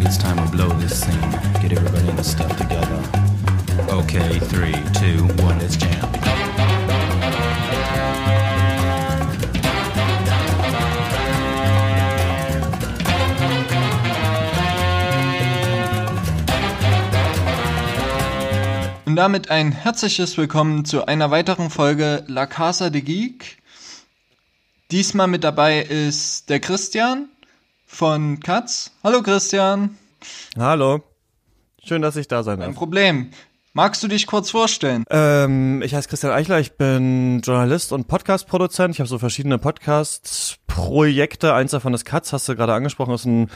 think it's time to blow this scene. Get everybody in the stuff together. Okay, three, two, one, let's jam. Und damit ein herzliches Willkommen zu einer weiteren Folge La Casa de Geek. Diesmal mit dabei ist der Christian von Katz. Hallo Christian. Hallo. Schön, dass ich da sein Kein darf. Problem. Magst du dich kurz vorstellen? Ähm, ich heiße Christian Eichler, ich bin Journalist und Podcast-Produzent. Ich habe so verschiedene Podcast-Projekte. Eins davon ist Katz, hast du gerade angesprochen, ist ein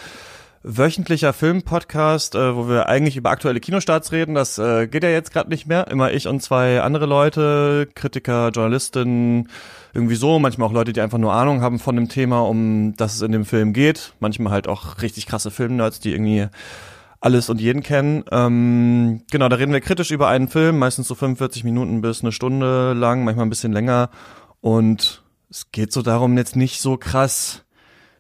wöchentlicher Filmpodcast, äh, wo wir eigentlich über aktuelle Kinostarts reden. Das äh, geht ja jetzt gerade nicht mehr. Immer ich und zwei andere Leute, Kritiker, Journalistinnen, irgendwie so. Manchmal auch Leute, die einfach nur Ahnung haben von dem Thema, um das es in dem Film geht. Manchmal halt auch richtig krasse Filmnerds, die irgendwie alles und jeden kennen. Ähm, genau, da reden wir kritisch über einen Film, meistens so 45 Minuten bis eine Stunde lang, manchmal ein bisschen länger. Und es geht so darum, jetzt nicht so krass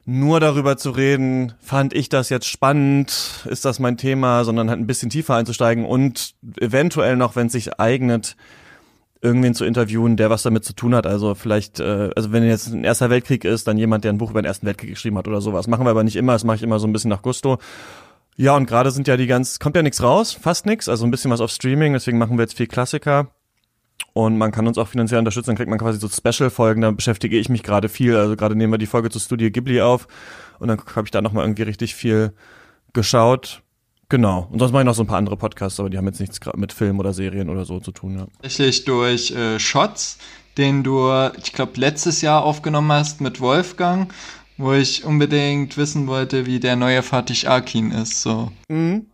nur darüber zu reden, fand ich das jetzt spannend, ist das mein Thema, sondern halt ein bisschen tiefer einzusteigen und eventuell noch, wenn es sich eignet, irgendwen zu interviewen, der was damit zu tun hat. Also vielleicht, äh, also wenn jetzt ein Erster Weltkrieg ist, dann jemand, der ein Buch über den Ersten Weltkrieg geschrieben hat oder sowas. Machen wir aber nicht immer, das mache ich immer so ein bisschen nach Gusto. Ja, und gerade sind ja die ganz, kommt ja nichts raus, fast nichts, also ein bisschen was auf Streaming, deswegen machen wir jetzt viel Klassiker. Und man kann uns auch finanziell unterstützen, dann kriegt man quasi so Special-Folgen, da beschäftige ich mich gerade viel. Also gerade nehmen wir die Folge zu Studio Ghibli auf und dann habe ich da nochmal irgendwie richtig viel geschaut. Genau. Und sonst mache ich noch so ein paar andere Podcasts, aber die haben jetzt nichts mit Film oder Serien oder so zu tun, ja. Tatsächlich durch äh, Shots, den du, ich glaube, letztes Jahr aufgenommen hast mit Wolfgang, wo ich unbedingt wissen wollte, wie der neue Fatih Akin ist. So. Mhm.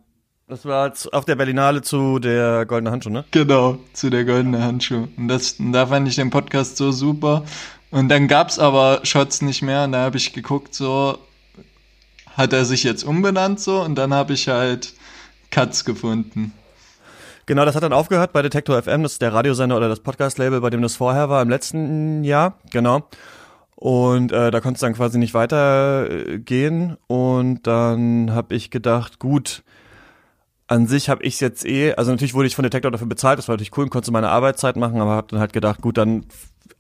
Das war auf der Berlinale zu der Goldene Handschuh, ne? Genau, zu der goldenen Handschuh. Und, das, und da fand ich den Podcast so super. Und dann gab's aber Shots nicht mehr und da habe ich geguckt, so hat er sich jetzt umbenannt so und dann habe ich halt Katz gefunden. Genau, das hat dann aufgehört bei Detektor FM, das ist der Radiosender oder das Podcast-Label, bei dem das vorher war im letzten Jahr, genau. Und äh, da konnte es dann quasi nicht weitergehen. Und dann habe ich gedacht, gut, an sich habe ich jetzt eh, also natürlich wurde ich von Detektor dafür bezahlt, das war natürlich cool und konnte meine Arbeitszeit machen, aber habe dann halt gedacht, gut, dann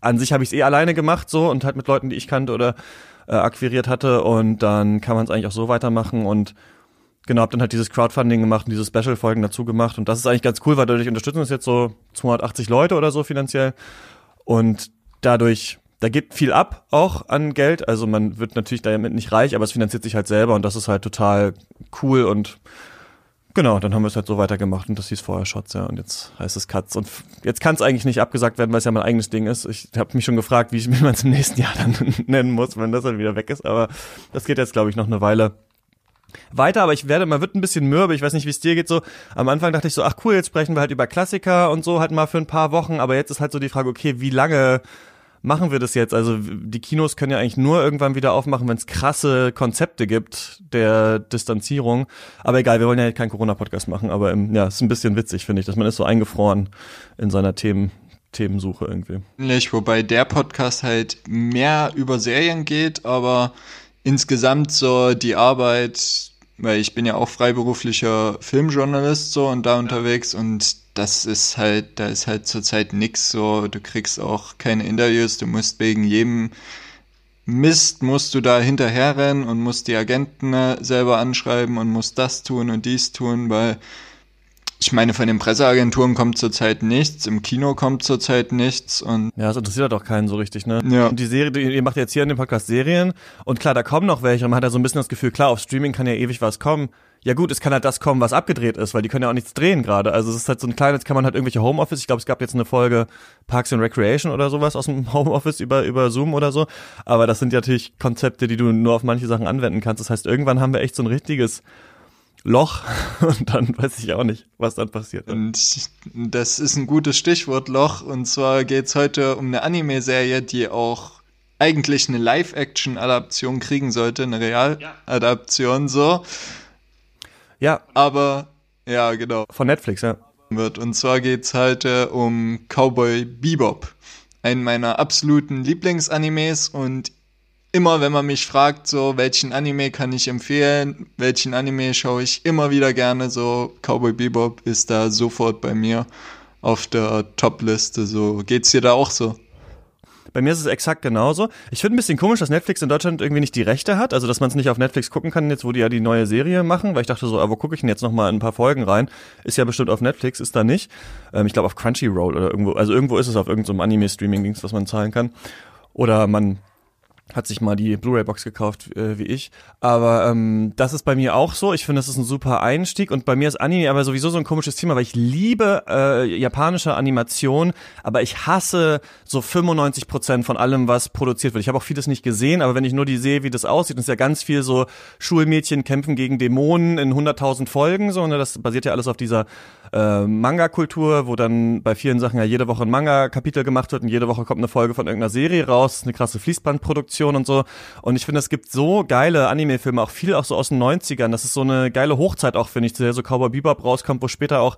an sich habe ich es eh alleine gemacht so und halt mit Leuten, die ich kannte oder äh, akquiriert hatte und dann kann man es eigentlich auch so weitermachen und Genau, hab dann halt dieses Crowdfunding gemacht und diese Special-Folgen dazu gemacht. Und das ist eigentlich ganz cool, weil dadurch unterstützen uns jetzt so 280 Leute oder so finanziell. Und dadurch, da geht viel ab auch an Geld. Also man wird natürlich damit nicht reich, aber es finanziert sich halt selber und das ist halt total cool und Genau, dann haben wir es halt so weitergemacht und das hieß vorher Shots, ja, und jetzt heißt es Cuts. Und jetzt kann es eigentlich nicht abgesagt werden, weil es ja mein eigenes Ding ist. Ich habe mich schon gefragt, wie, ich- man es im nächsten Jahr dann nennen muss, wenn das dann wieder weg ist. Aber das geht jetzt, glaube ich, noch eine Weile weiter, aber ich werde, man wird ein bisschen mürbe, ich weiß nicht, wie es dir geht, so, am Anfang dachte ich so, ach cool, jetzt sprechen wir halt über Klassiker und so halt mal für ein paar Wochen, aber jetzt ist halt so die Frage, okay, wie lange machen wir das jetzt? Also die Kinos können ja eigentlich nur irgendwann wieder aufmachen, wenn es krasse Konzepte gibt der Distanzierung, aber egal, wir wollen ja keinen Corona-Podcast machen, aber ähm, ja, ist ein bisschen witzig, finde ich, dass man ist so eingefroren in seiner Themen, Themensuche irgendwie. Ähnlich, wobei der Podcast halt mehr über Serien geht, aber insgesamt so die Arbeit, weil ich bin ja auch freiberuflicher Filmjournalist so und da unterwegs und das ist halt, da ist halt zurzeit nix so, du kriegst auch keine Interviews, du musst wegen jedem Mist musst du da hinterherrennen und musst die Agenten äh, selber anschreiben und musst das tun und dies tun, weil ich meine, von den Presseagenturen kommt zurzeit nichts, im Kino kommt zurzeit nichts und Ja, das interessiert halt auch keinen so richtig, ne? Ja. Und die Serie, die, ihr macht jetzt hier in dem Podcast Serien und klar, da kommen noch welche und man hat ja so ein bisschen das Gefühl, klar, auf Streaming kann ja ewig was kommen. Ja gut, es kann halt das kommen, was abgedreht ist, weil die können ja auch nichts drehen gerade. Also es ist halt so ein kleines, kann man halt irgendwelche Homeoffice, ich glaube, es gab jetzt eine Folge Parks and Recreation oder sowas aus dem Homeoffice über, über Zoom oder so. Aber das sind ja natürlich Konzepte, die du nur auf manche Sachen anwenden kannst. Das heißt, irgendwann haben wir echt so ein richtiges Loch und dann weiß ich auch nicht, was dann passiert. Und das ist ein gutes Stichwort Loch. Und zwar geht's heute um eine Anime-Serie, die auch eigentlich eine Live-Action-Adaption kriegen sollte, eine Real-Adaption so. Ja, Aber ja, genau, von Netflix, ja. wird. Und zwar geht's heute um Cowboy Bebop. Einen meiner absoluten Lieblingsanimes und immer, wenn man mich fragt, so, welchen Anime kann ich empfehlen, welchen Anime schaue ich immer wieder gerne, so, Cowboy Bebop ist da sofort bei mir auf der Top-Liste, so, geht's dir da auch so? Bei mir ist es exakt genauso. Ich finde ein bisschen komisch, dass Netflix in Deutschland irgendwie nicht die Rechte hat, also dass man es nicht auf Netflix gucken kann, jetzt wo die ja die neue Serie machen, weil ich dachte so, ah, wo gucke ich denn jetzt nochmal ein paar Folgen rein? Ist ja bestimmt auf Netflix, ist da nicht. Ähm, ich glaube auf Crunchyroll oder irgendwo, also irgendwo ist es auf irgendeinem so Anime-Streaming-Dings, was man zahlen kann. Oder man hat sich mal die Blu-ray-Box gekauft, äh, wie ich. Aber ähm, das ist bei mir auch so. Ich finde, das ist ein super Einstieg. Und bei mir ist Anime aber sowieso so ein komisches Thema, weil ich liebe äh, japanische Animation, aber ich hasse so 95 Prozent von allem, was produziert wird. Ich habe auch vieles nicht gesehen, aber wenn ich nur die sehe, wie das aussieht, ist ja ganz viel so Schulmädchen kämpfen gegen Dämonen in 100.000 Folgen. So, ne? Das basiert ja alles auf dieser äh, Manga-Kultur, wo dann bei vielen Sachen ja jede Woche ein Manga-Kapitel gemacht wird und jede Woche kommt eine Folge von irgendeiner Serie raus. Eine krasse Fließbandproduktion und so. Und ich finde, es gibt so geile Anime-Filme, auch viel auch so aus den 90ern. Das ist so eine geile Hochzeit auch, finde ich, der so Cowboy Bebop rauskommt, wo später auch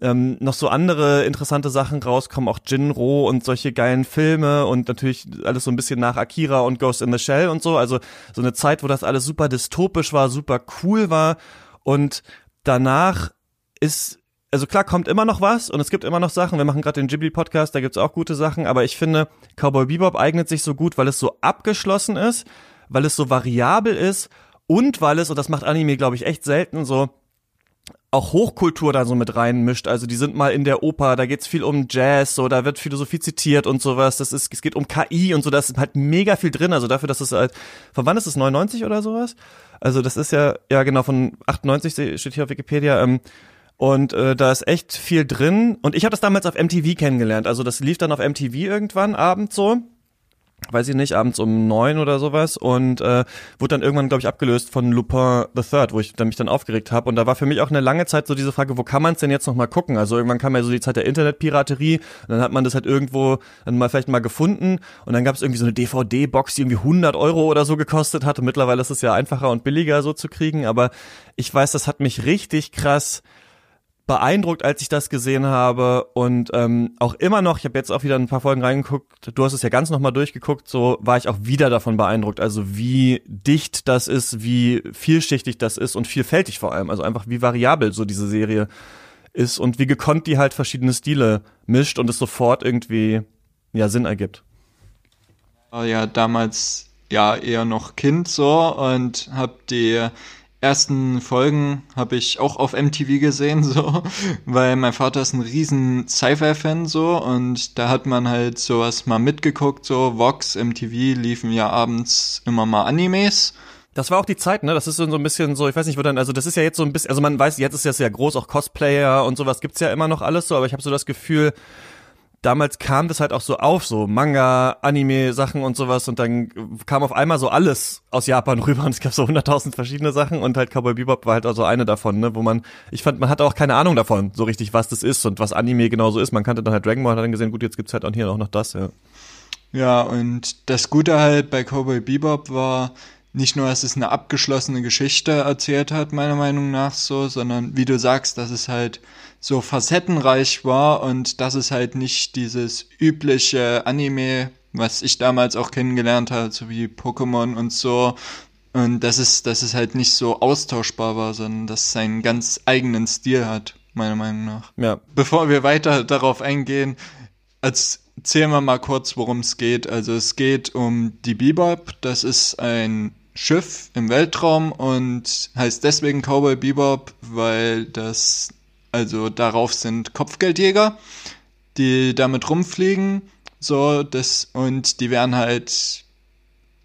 ähm, noch so andere interessante Sachen rauskommen, auch Jinro und solche geilen Filme und natürlich alles so ein bisschen nach Akira und Ghost in the Shell und so. Also so eine Zeit, wo das alles super dystopisch war, super cool war und danach ist also klar kommt immer noch was und es gibt immer noch Sachen. Wir machen gerade den Ghibli-Podcast, da gibt's auch gute Sachen, aber ich finde, Cowboy Bebop eignet sich so gut, weil es so abgeschlossen ist, weil es so variabel ist und weil es, und das macht Anime, glaube ich, echt selten so, auch Hochkultur da so mit reinmischt. Also die sind mal in der Oper, da geht's viel um Jazz, so da wird Philosophie zitiert und sowas. Das ist, es geht um KI und so, da ist halt mega viel drin. Also dafür, dass es halt, von wann ist es 99 oder sowas? Also das ist ja, ja genau, von 98 steht hier auf Wikipedia. Ähm, und äh, da ist echt viel drin. Und ich habe das damals auf MTV kennengelernt. Also das lief dann auf MTV irgendwann abends so. Weiß ich nicht, abends um neun oder sowas und äh, wurde dann irgendwann, glaube ich, abgelöst von Lupin the Third, wo ich dann mich dann aufgeregt habe. Und da war für mich auch eine lange Zeit so diese Frage, wo kann man es denn jetzt noch mal gucken? Also irgendwann kam ja so die Zeit der Internetpiraterie und dann hat man das halt irgendwo dann mal vielleicht mal gefunden und dann gab es irgendwie so eine DVD-Box, die irgendwie 100 Euro oder so gekostet hat. Und mittlerweile ist es ja einfacher und billiger so zu kriegen. Aber ich weiß, das hat mich richtig krass beeindruckt, als ich das gesehen habe. Und ähm, auch immer noch, ich habe jetzt auch wieder ein paar Folgen reingeguckt, du hast es ja ganz nochmal durchgeguckt, so war ich auch wieder davon beeindruckt, also wie dicht das ist, wie vielschichtig das ist und vielfältig vor allem, also einfach wie variabel so diese Serie ist und wie gekonnt die halt verschiedene Stile mischt und es sofort irgendwie ja Sinn ergibt. Ja, damals ja eher noch Kind so und hab die ersten Folgen habe ich auch auf MTV gesehen, so, weil mein Vater ist ein riesen Sci-Fi-Fan, so, und da hat man halt sowas mal mitgeguckt, so, Vox, MTV liefen ja abends immer mal Animes. Das war auch die Zeit, ne? Das ist so ein bisschen so, ich weiß nicht, wo dann, also das ist ja jetzt so ein bisschen, also man weiß, jetzt ist das ja groß, auch Cosplayer und sowas gibt's ja immer noch alles so, aber ich habe so das Gefühl, damals kam das halt auch so auf, so Manga, Anime-Sachen und sowas und dann kam auf einmal so alles aus Japan rüber und es gab so hunderttausend verschiedene Sachen und halt Cowboy Bebop war halt also eine davon, ne, wo man, ich fand, man hatte auch keine Ahnung davon, so richtig, was das ist und was Anime genauso ist. Man kannte dann halt Dragon Ball und hat dann gesehen, gut, jetzt gibt's halt auch hier auch noch das, ja. Ja, und das Gute halt bei Cowboy Bebop war, nicht nur, dass es eine abgeschlossene Geschichte erzählt hat, meiner Meinung nach so, sondern wie du sagst, dass es halt so facettenreich war und dass es halt nicht dieses übliche Anime, was ich damals auch kennengelernt habe, so wie Pokémon und so. Und dass es, dass es halt nicht so austauschbar war, sondern dass es seinen ganz eigenen Stil hat, meiner Meinung nach. Ja. Bevor wir weiter darauf eingehen, erzählen wir mal kurz, worum es geht. Also es geht um die Bebop. Das ist ein Schiff im Weltraum und heißt deswegen Cowboy Bebop, weil das also darauf sind Kopfgeldjäger, die damit rumfliegen, so das und die werden halt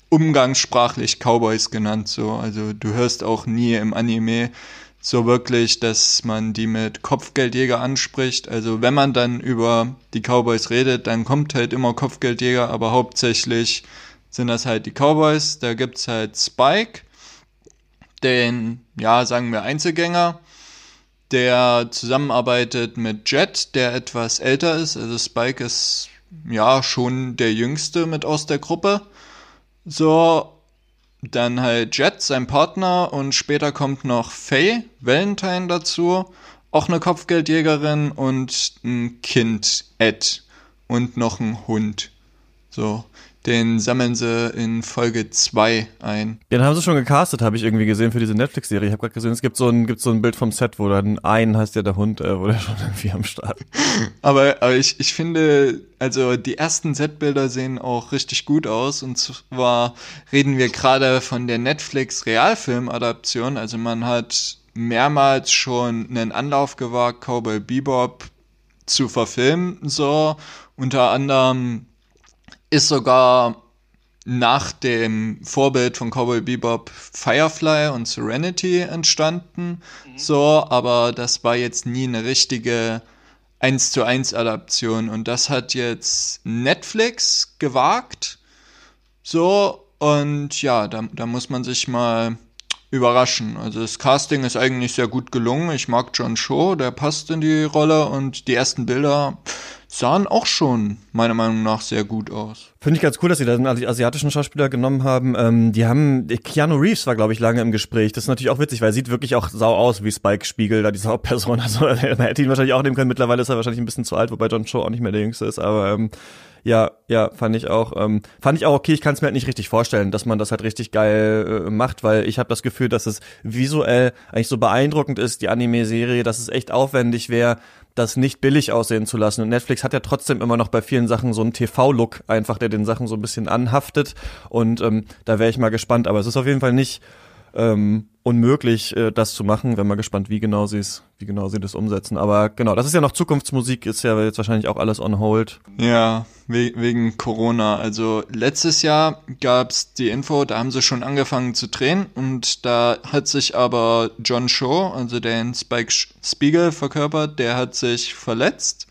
umgangssprachlich Cowboys genannt, so. Also du hörst auch nie im Anime so wirklich, dass man die mit Kopfgeldjäger anspricht. Also wenn man dann über die Cowboys redet, dann kommt halt immer Kopfgeldjäger, aber hauptsächlich sind das halt die Cowboys. Da gibt's halt Spike, den, ja, sagen wir Einzelgänger, der zusammenarbeitet mit Jet, der etwas älter ist. Also Spike ist ja schon der jüngste mit aus der Gruppe. So, dann halt Jet, sein Partner, und später kommt noch Faye Valentine dazu, auch eine Kopfgeldjägerin und ein Kind, Ed, und noch ein Hund. So, den sammeln sie in Folge 2 ein. Den haben sie schon gecastet, habe ich irgendwie gesehen für diese Netflix-Serie. Ich habe gerade gesehen, es gibt so ein gibt so ein Bild vom Set, wo dann ein heißt ja der Hund, äh, wo der schon irgendwie am Start. Aber, aber ich, ich finde, also die ersten Setbilder sehen auch richtig gut aus. Und zwar reden wir gerade von der Netflix Realfilm-Adaption. Also man hat mehrmals schon einen Anlauf gewagt, Cowboy Bebop zu verfilmen. So unter anderem ist sogar nach dem Vorbild von Cowboy Bebop Firefly und Serenity entstanden. Mhm. So, aber das war jetzt nie eine richtige 1 zu 1 Adaption. Und das hat jetzt Netflix gewagt. So, und ja, da, da muss man sich mal überraschen. Also das Casting ist eigentlich sehr gut gelungen. Ich mag John Cho, der passt in die Rolle und die ersten Bilder sahen auch schon meiner Meinung nach sehr gut aus. Finde ich ganz cool, dass sie da einen asiatischen Schauspieler genommen haben. Ähm, die haben, Keanu Reeves war, glaube ich, lange im Gespräch. Das ist natürlich auch witzig, weil er sieht wirklich auch sau aus wie Spike Spiegel, da diese Hauptperson. Also man hätte ihn wahrscheinlich auch nehmen können. Mittlerweile ist er wahrscheinlich ein bisschen zu alt, wobei John Cho auch nicht mehr der Jüngste ist. Aber ähm, ja, ja, fand ich auch. Ähm, fand ich auch okay. Ich kann es mir halt nicht richtig vorstellen, dass man das halt richtig geil äh, macht, weil ich habe das Gefühl, dass es visuell eigentlich so beeindruckend ist, die Anime-Serie, dass es echt aufwendig wäre, das nicht billig aussehen zu lassen. Und Netflix hat ja trotzdem immer noch bei vielen Sachen so einen TV-Look einfach, der den Sachen so ein bisschen anhaftet. Und ähm, da wäre ich mal gespannt. Aber es ist auf jeden Fall nicht ähm, unmöglich, äh, das zu machen. Wenn mal gespannt, wie genau sie es, wie genau sie das umsetzen. Aber genau, das ist ja noch Zukunftsmusik, ist ja jetzt wahrscheinlich auch alles on hold. Ja, we wegen Corona. Also letztes Jahr gab's die Info, da haben sie schon angefangen zu drehen und da hat sich aber John Shaw, also den Spike Spiegel verkörpert, der hat sich verletzt.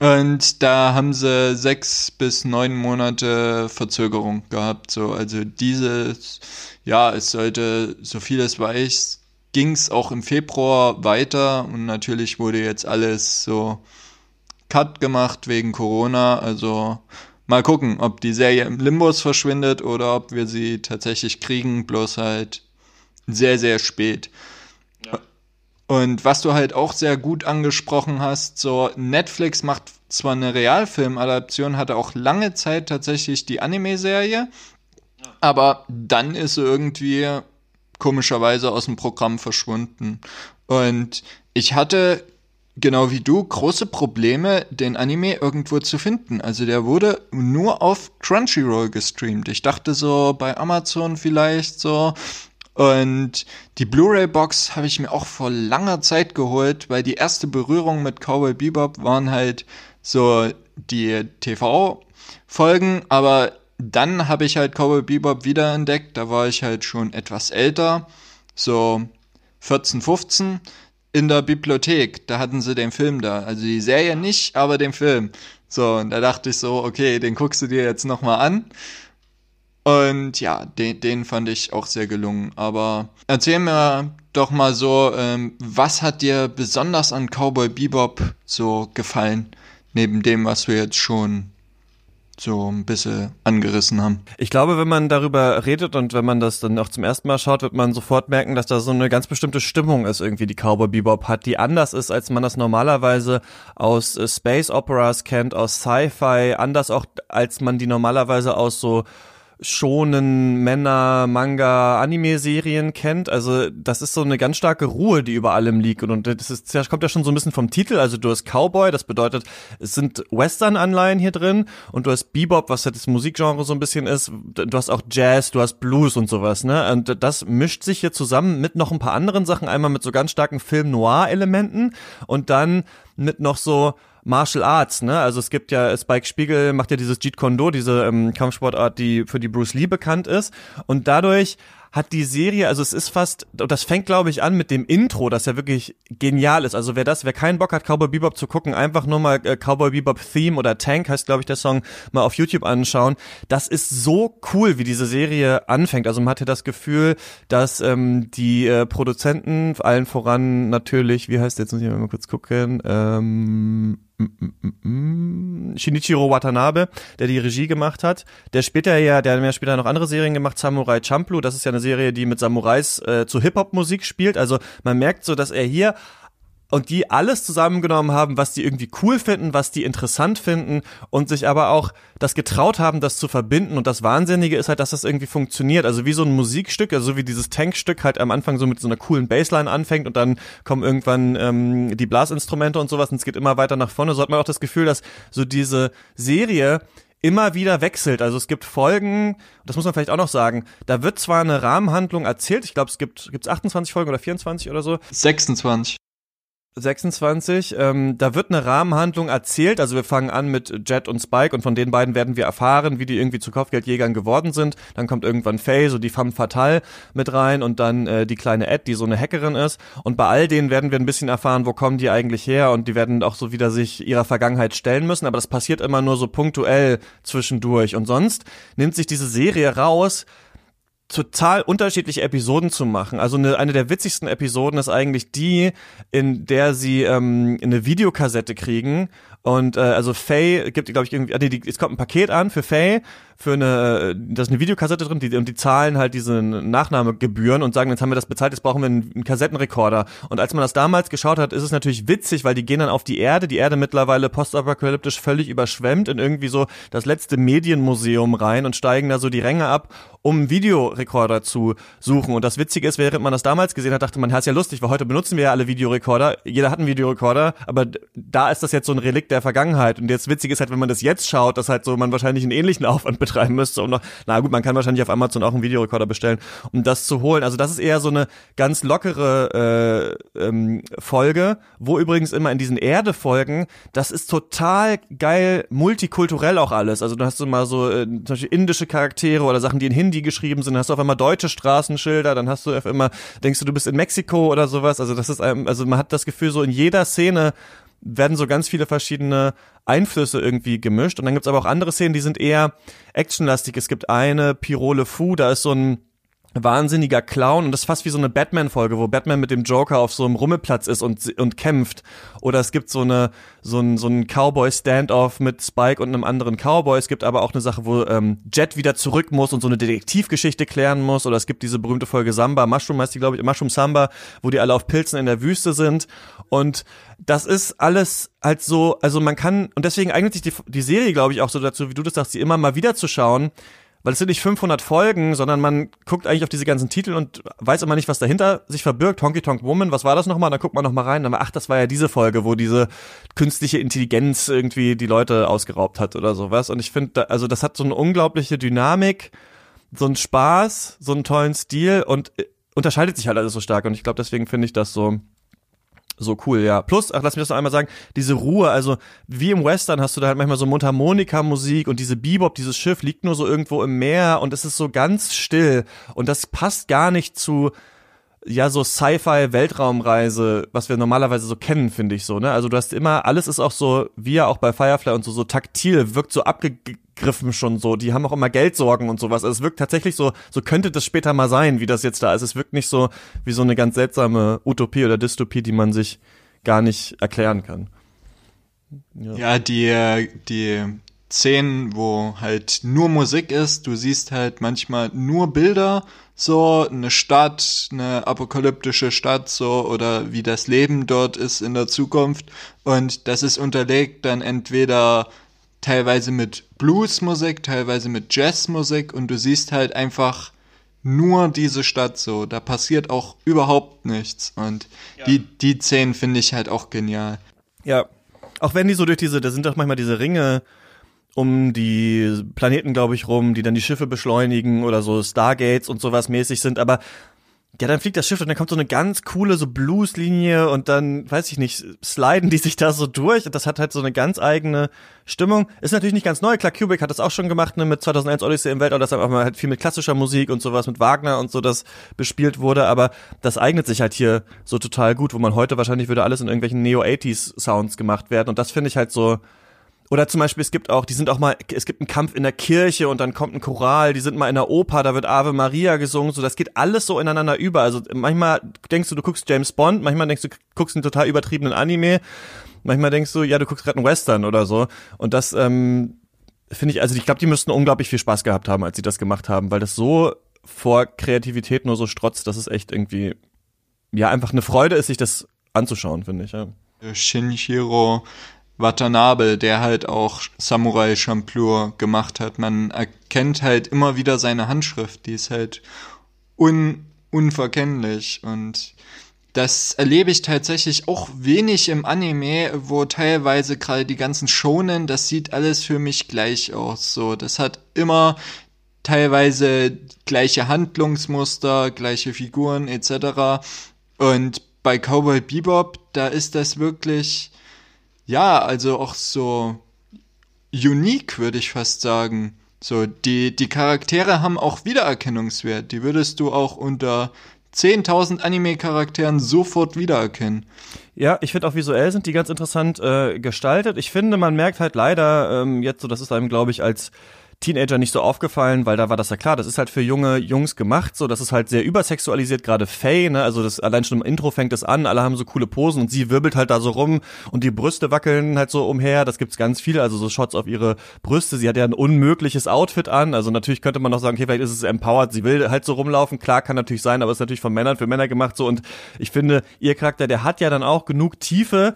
Und da haben sie sechs bis neun Monate Verzögerung gehabt. So, also dieses ja, es sollte, so viel es weiß, ging es auch im Februar weiter und natürlich wurde jetzt alles so cut gemacht wegen Corona. Also mal gucken, ob die Serie im Limbus verschwindet oder ob wir sie tatsächlich kriegen, bloß halt sehr, sehr spät. Und was du halt auch sehr gut angesprochen hast, so Netflix macht zwar eine Realfilm-Adaption, hatte auch lange Zeit tatsächlich die Anime-Serie, aber dann ist sie irgendwie komischerweise aus dem Programm verschwunden. Und ich hatte, genau wie du, große Probleme, den Anime irgendwo zu finden. Also der wurde nur auf Crunchyroll gestreamt. Ich dachte so bei Amazon vielleicht so. Und die Blu-ray-Box habe ich mir auch vor langer Zeit geholt, weil die erste Berührung mit Cowboy Bebop waren halt so die TV-Folgen, aber dann habe ich halt Cowboy Bebop wiederentdeckt. Da war ich halt schon etwas älter, so 14, 15 in der Bibliothek. Da hatten sie den Film da. Also die Serie nicht, aber den Film. So, und da dachte ich so, okay, den guckst du dir jetzt nochmal an. Und ja, den, den fand ich auch sehr gelungen. Aber erzähl mir doch mal so, ähm, was hat dir besonders an Cowboy Bebop so gefallen? Neben dem, was wir jetzt schon so ein bisschen angerissen haben. Ich glaube, wenn man darüber redet und wenn man das dann auch zum ersten Mal schaut, wird man sofort merken, dass da so eine ganz bestimmte Stimmung ist, irgendwie die Cowboy Bebop hat, die anders ist, als man das normalerweise aus äh, Space Operas kennt, aus Sci-Fi, anders auch, als man die normalerweise aus so schonen Männer, Manga, Anime-Serien kennt. Also das ist so eine ganz starke Ruhe, die über allem liegt. Und das, ist, das kommt ja schon so ein bisschen vom Titel. Also du hast Cowboy, das bedeutet, es sind Western-Anleihen hier drin. Und du hast Bebop, was ja das Musikgenre so ein bisschen ist. Du hast auch Jazz, du hast Blues und sowas. Ne? Und das mischt sich hier zusammen mit noch ein paar anderen Sachen. Einmal mit so ganz starken Film-Noir-Elementen und dann mit noch so Martial Arts, ne? Also es gibt ja, Spike Spiegel macht ja dieses Jeet Kune Do, diese ähm, Kampfsportart, die für die Bruce Lee bekannt ist. Und dadurch hat die Serie, also es ist fast, das fängt glaube ich an mit dem Intro, das ja wirklich genial ist. Also wer das, wer keinen Bock hat, Cowboy Bebop zu gucken, einfach nur mal äh, Cowboy Bebop Theme oder Tank heißt glaube ich der Song, mal auf YouTube anschauen. Das ist so cool, wie diese Serie anfängt. Also man hatte das Gefühl, dass ähm, die äh, Produzenten, allen voran natürlich, wie heißt der, jetzt muss ich mal kurz gucken, ähm, Shinichiro Watanabe, der die Regie gemacht hat. Der später ja, der hat ja später noch andere Serien gemacht, Samurai Champloo. Das ist ja eine Serie, die mit Samurais äh, zu Hip-Hop-Musik spielt. Also man merkt so, dass er hier und die alles zusammengenommen haben, was die irgendwie cool finden, was die interessant finden und sich aber auch das getraut haben, das zu verbinden. Und das Wahnsinnige ist halt, dass das irgendwie funktioniert. Also wie so ein Musikstück, also so wie dieses Tankstück halt am Anfang so mit so einer coolen Bassline anfängt und dann kommen irgendwann ähm, die Blasinstrumente und sowas und es geht immer weiter nach vorne. So hat man auch das Gefühl, dass so diese Serie immer wieder wechselt. Also es gibt Folgen, das muss man vielleicht auch noch sagen, da wird zwar eine Rahmenhandlung erzählt, ich glaube es gibt gibt's 28 Folgen oder 24 oder so. 26. 26. Ähm, da wird eine Rahmenhandlung erzählt. Also wir fangen an mit Jet und Spike und von den beiden werden wir erfahren, wie die irgendwie zu Kopfgeldjägern geworden sind. Dann kommt irgendwann Faye, so die femme fatale mit rein und dann äh, die kleine Ed, die so eine Hackerin ist. Und bei all denen werden wir ein bisschen erfahren, wo kommen die eigentlich her und die werden auch so wieder sich ihrer Vergangenheit stellen müssen. Aber das passiert immer nur so punktuell zwischendurch. Und sonst nimmt sich diese Serie raus, total unterschiedliche Episoden zu machen. Also eine, eine der witzigsten Episoden ist eigentlich die, in der sie ähm, eine Videokassette kriegen und äh, also Faye gibt, glaube ich, irgendwie, nee, die, es kommt ein Paket an für Faye, für eine, da ist eine Videokassette drin, die, und die zahlen halt diese Nachnahmegebühren und sagen, jetzt haben wir das bezahlt, jetzt brauchen wir einen, einen Kassettenrekorder. Und als man das damals geschaut hat, ist es natürlich witzig, weil die gehen dann auf die Erde, die Erde mittlerweile postapokalyptisch völlig überschwemmt in irgendwie so das letzte Medienmuseum rein und steigen da so die Ränge ab, um einen Videorekorder zu suchen. Und das Witzige ist, während man das damals gesehen hat, dachte man, ja, ist ja lustig, weil heute benutzen wir ja alle Videorekorder, jeder hat einen Videorekorder, aber da ist das jetzt so ein Relikt der Vergangenheit. Und jetzt witzig ist halt, wenn man das jetzt schaut, dass halt so man wahrscheinlich einen ähnlichen Aufwand betreiben müsste, um noch, na gut, man kann wahrscheinlich auf Amazon auch einen Videorekorder bestellen, um das zu holen. Also das ist eher so eine ganz lockere äh, ähm, Folge, wo übrigens immer in diesen Erde-Folgen, das ist total geil, multikulturell auch alles. Also du hast so mal so äh, zum Beispiel indische Charaktere oder Sachen, die in Hindi geschrieben sind, dann hast du auf einmal deutsche Straßenschilder, dann hast du auf einmal, denkst du, du bist in Mexiko oder sowas. Also das ist, also man hat das Gefühl, so in jeder Szene werden so ganz viele verschiedene Einflüsse irgendwie gemischt. Und dann gibt's aber auch andere Szenen, die sind eher actionlastig. Es gibt eine, Pirole Fu, da ist so ein wahnsinniger Clown und das ist fast wie so eine Batman-Folge, wo Batman mit dem Joker auf so einem Rummelplatz ist und, und kämpft. Oder es gibt so eine so ein, so ein Cowboy-Standoff mit Spike und einem anderen Cowboy. Es gibt aber auch eine Sache, wo ähm, Jet wieder zurück muss und so eine Detektivgeschichte klären muss. Oder es gibt diese berühmte Folge Samba, Mushroom heißt die, glaube ich, Mushroom Samba, wo die alle auf Pilzen in der Wüste sind. Und das ist alles halt so, also man kann, und deswegen eignet sich die, die Serie, glaube ich, auch so dazu, wie du das sagst, sie immer mal wieder zu schauen, weil es sind nicht 500 Folgen, sondern man guckt eigentlich auf diese ganzen Titel und weiß immer nicht, was dahinter sich verbirgt. Honky Tonk Woman, was war das nochmal? Dann guckt man nochmal rein, dann ach, das war ja diese Folge, wo diese künstliche Intelligenz irgendwie die Leute ausgeraubt hat oder sowas. Und ich finde, also das hat so eine unglaubliche Dynamik, so einen Spaß, so einen tollen Stil und äh, unterscheidet sich halt alles so stark. Und ich glaube, deswegen finde ich das so so cool, ja. Plus, ach, lass mich das noch einmal sagen, diese Ruhe, also wie im Western hast du da halt manchmal so Mundharmonika-Musik und diese Bebop, dieses Schiff liegt nur so irgendwo im Meer und es ist so ganz still und das passt gar nicht zu ja so Sci-Fi Weltraumreise, was wir normalerweise so kennen, finde ich so, ne? Also du hast immer alles ist auch so wie ja auch bei Firefly und so so taktil, wirkt so abgegriffen schon so. Die haben auch immer Geldsorgen und sowas. Also es wirkt tatsächlich so, so könnte das später mal sein, wie das jetzt da ist. Es wirkt nicht so wie so eine ganz seltsame Utopie oder Dystopie, die man sich gar nicht erklären kann. Ja, ja die die Szenen, wo halt nur Musik ist, du siehst halt manchmal nur Bilder so eine Stadt, eine apokalyptische Stadt so oder wie das Leben dort ist in der Zukunft und das ist unterlegt dann entweder teilweise mit Bluesmusik, teilweise mit Jazzmusik und du siehst halt einfach nur diese Stadt so, da passiert auch überhaupt nichts und ja. die die Szenen finde ich halt auch genial. Ja, auch wenn die so durch diese, da sind doch manchmal diese Ringe um die Planeten, glaube ich, rum, die dann die Schiffe beschleunigen oder so Stargates und sowas mäßig sind, aber ja, dann fliegt das Schiff und dann kommt so eine ganz coole so Blueslinie und dann, weiß ich nicht, sliden die sich da so durch und das hat halt so eine ganz eigene Stimmung. Ist natürlich nicht ganz neu, klar, Kubrick hat das auch schon gemacht, ne, mit 2001 Odyssey im Weltall, das einfach mal halt viel mit klassischer Musik und sowas, mit Wagner und so, das bespielt wurde, aber das eignet sich halt hier so total gut, wo man heute wahrscheinlich würde alles in irgendwelchen Neo-80s-Sounds gemacht werden und das finde ich halt so, oder zum Beispiel, es gibt auch, die sind auch mal, es gibt einen Kampf in der Kirche und dann kommt ein Choral, die sind mal in der Oper, da wird Ave Maria gesungen, so das geht alles so ineinander über. Also manchmal denkst du, du guckst James Bond, manchmal denkst du, guckst einen total übertriebenen Anime, manchmal denkst du, ja, du guckst gerade einen Western oder so. Und das ähm, finde ich, also ich glaube, die müssten unglaublich viel Spaß gehabt haben, als sie das gemacht haben, weil das so vor Kreativität nur so strotzt, dass es echt irgendwie, ja, einfach eine Freude ist, sich das anzuschauen, finde ich. Ja. Shinjiro Watanabe, der halt auch Samurai Champloo gemacht hat. Man erkennt halt immer wieder seine Handschrift, die ist halt un unverkennlich und das erlebe ich tatsächlich auch wenig im Anime, wo teilweise gerade die ganzen Shonen, das sieht alles für mich gleich aus. So, das hat immer teilweise gleiche Handlungsmuster, gleiche Figuren etc. Und bei Cowboy Bebop, da ist das wirklich ja, also auch so unique, würde ich fast sagen. So, die, die Charaktere haben auch Wiedererkennungswert. Die würdest du auch unter 10.000 Anime-Charakteren sofort wiedererkennen. Ja, ich finde auch visuell sind die ganz interessant äh, gestaltet. Ich finde, man merkt halt leider ähm, jetzt so, das ist einem, glaube ich, als Teenager nicht so aufgefallen, weil da war das ja klar, das ist halt für junge Jungs gemacht, so, das ist halt sehr übersexualisiert, gerade Faye, ne, also das allein schon im Intro fängt es an, alle haben so coole Posen und sie wirbelt halt da so rum und die Brüste wackeln halt so umher, das gibt's ganz viel, also so Shots auf ihre Brüste, sie hat ja ein unmögliches Outfit an, also natürlich könnte man noch sagen, okay, vielleicht ist es empowered, sie will halt so rumlaufen, klar, kann natürlich sein, aber ist natürlich von Männern für Männer gemacht, so, und ich finde, ihr Charakter, der hat ja dann auch genug Tiefe,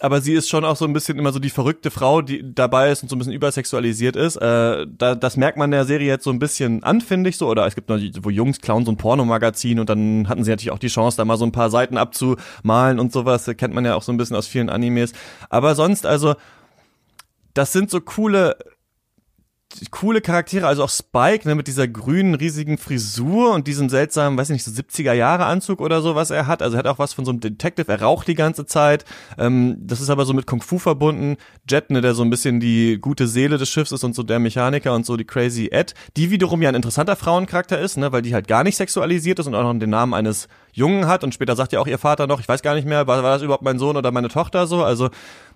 aber sie ist schon auch so ein bisschen immer so die verrückte Frau, die dabei ist und so ein bisschen übersexualisiert ist. Äh, da, das merkt man der Serie jetzt so ein bisschen an, finde ich so. Oder es gibt noch, wo Jungs klauen so ein Pornomagazin und dann hatten sie natürlich auch die Chance, da mal so ein paar Seiten abzumalen und sowas. Das kennt man ja auch so ein bisschen aus vielen Animes. Aber sonst, also, das sind so coole coole Charaktere, also auch Spike, ne, mit dieser grünen, riesigen Frisur und diesem seltsamen, weiß ich nicht, so 70er Jahre Anzug oder so, was er hat. Also er hat auch was von so einem Detective, er raucht die ganze Zeit. Ähm, das ist aber so mit Kung Fu verbunden. Jet, ne, der so ein bisschen die gute Seele des Schiffs ist und so der Mechaniker und so die Crazy Ed, die wiederum ja ein interessanter Frauencharakter ist, ne, weil die halt gar nicht sexualisiert ist und auch noch den Namen eines Jungen hat und später sagt ja auch ihr Vater noch, ich weiß gar nicht mehr, war, war das überhaupt mein Sohn oder meine Tochter so, also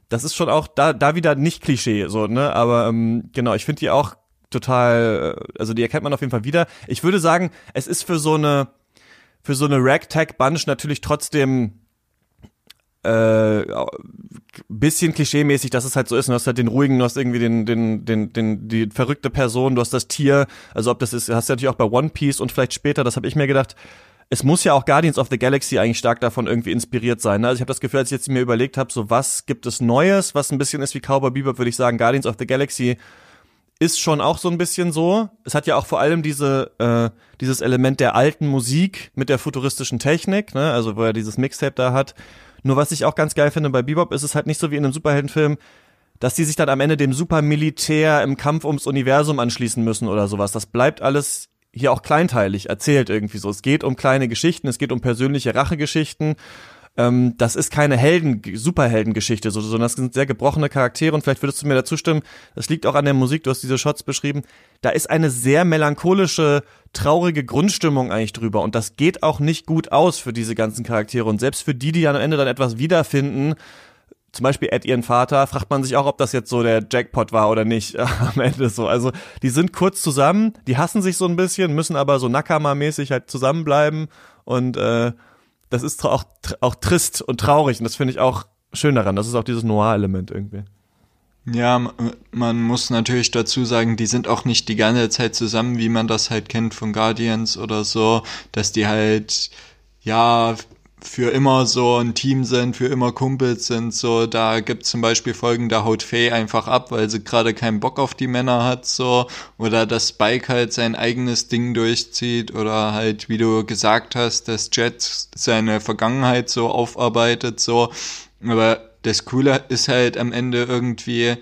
das ist schon auch da, da wieder nicht Klischee, so, ne? Aber ähm, genau, ich finde die auch total, äh, also die erkennt man auf jeden Fall wieder. Ich würde sagen, es ist für so eine, für so eine Ragtag-Bunch natürlich trotzdem äh, bisschen klischeemäßig, dass es halt so ist. Du hast halt den ruhigen, du hast irgendwie den, den, den, den, die verrückte Person, du hast das Tier. Also ob das ist, hast du natürlich auch bei One Piece und vielleicht später, das habe ich mir gedacht, es muss ja auch Guardians of the Galaxy eigentlich stark davon irgendwie inspiriert sein. Ne? Also ich habe das Gefühl, als ich jetzt mir überlegt habe, so was gibt es Neues, was ein bisschen ist wie Cowboy Bebop, würde ich sagen, Guardians of the Galaxy ist schon auch so ein bisschen so. Es hat ja auch vor allem diese äh, dieses Element der alten Musik mit der futuristischen Technik, ne? Also wo er dieses Mixtape da hat. Nur was ich auch ganz geil finde bei Bebop ist es halt nicht so wie in einem Superheldenfilm, dass die sich dann am Ende dem Supermilitär im Kampf ums Universum anschließen müssen oder sowas. Das bleibt alles hier auch kleinteilig erzählt irgendwie so. Es geht um kleine Geschichten, es geht um persönliche Rachegeschichten. Ähm, das ist keine Helden, Superheldengeschichte, so, sondern das sind sehr gebrochene Charaktere und vielleicht würdest du mir dazu stimmen, das liegt auch an der Musik, du hast diese Shots beschrieben. Da ist eine sehr melancholische, traurige Grundstimmung eigentlich drüber und das geht auch nicht gut aus für diese ganzen Charaktere und selbst für die, die am Ende dann etwas wiederfinden, zum Beispiel Ed ihren Vater, fragt man sich auch, ob das jetzt so der Jackpot war oder nicht am Ende so. Also die sind kurz zusammen, die hassen sich so ein bisschen, müssen aber so Nakama-mäßig halt zusammenbleiben und äh, das ist auch, auch trist und traurig und das finde ich auch schön daran. Das ist auch dieses Noir-Element irgendwie. Ja, man muss natürlich dazu sagen, die sind auch nicht die ganze Zeit zusammen, wie man das halt kennt von Guardians oder so, dass die halt ja für immer so ein Team sind, für immer Kumpels sind. So, da gibt zum Beispiel Folgen, da haut Faye einfach ab, weil sie gerade keinen Bock auf die Männer hat, so. Oder dass Spike halt sein eigenes Ding durchzieht. Oder halt, wie du gesagt hast, dass Jet seine Vergangenheit so aufarbeitet, so. Aber das Coole ist halt am Ende irgendwie,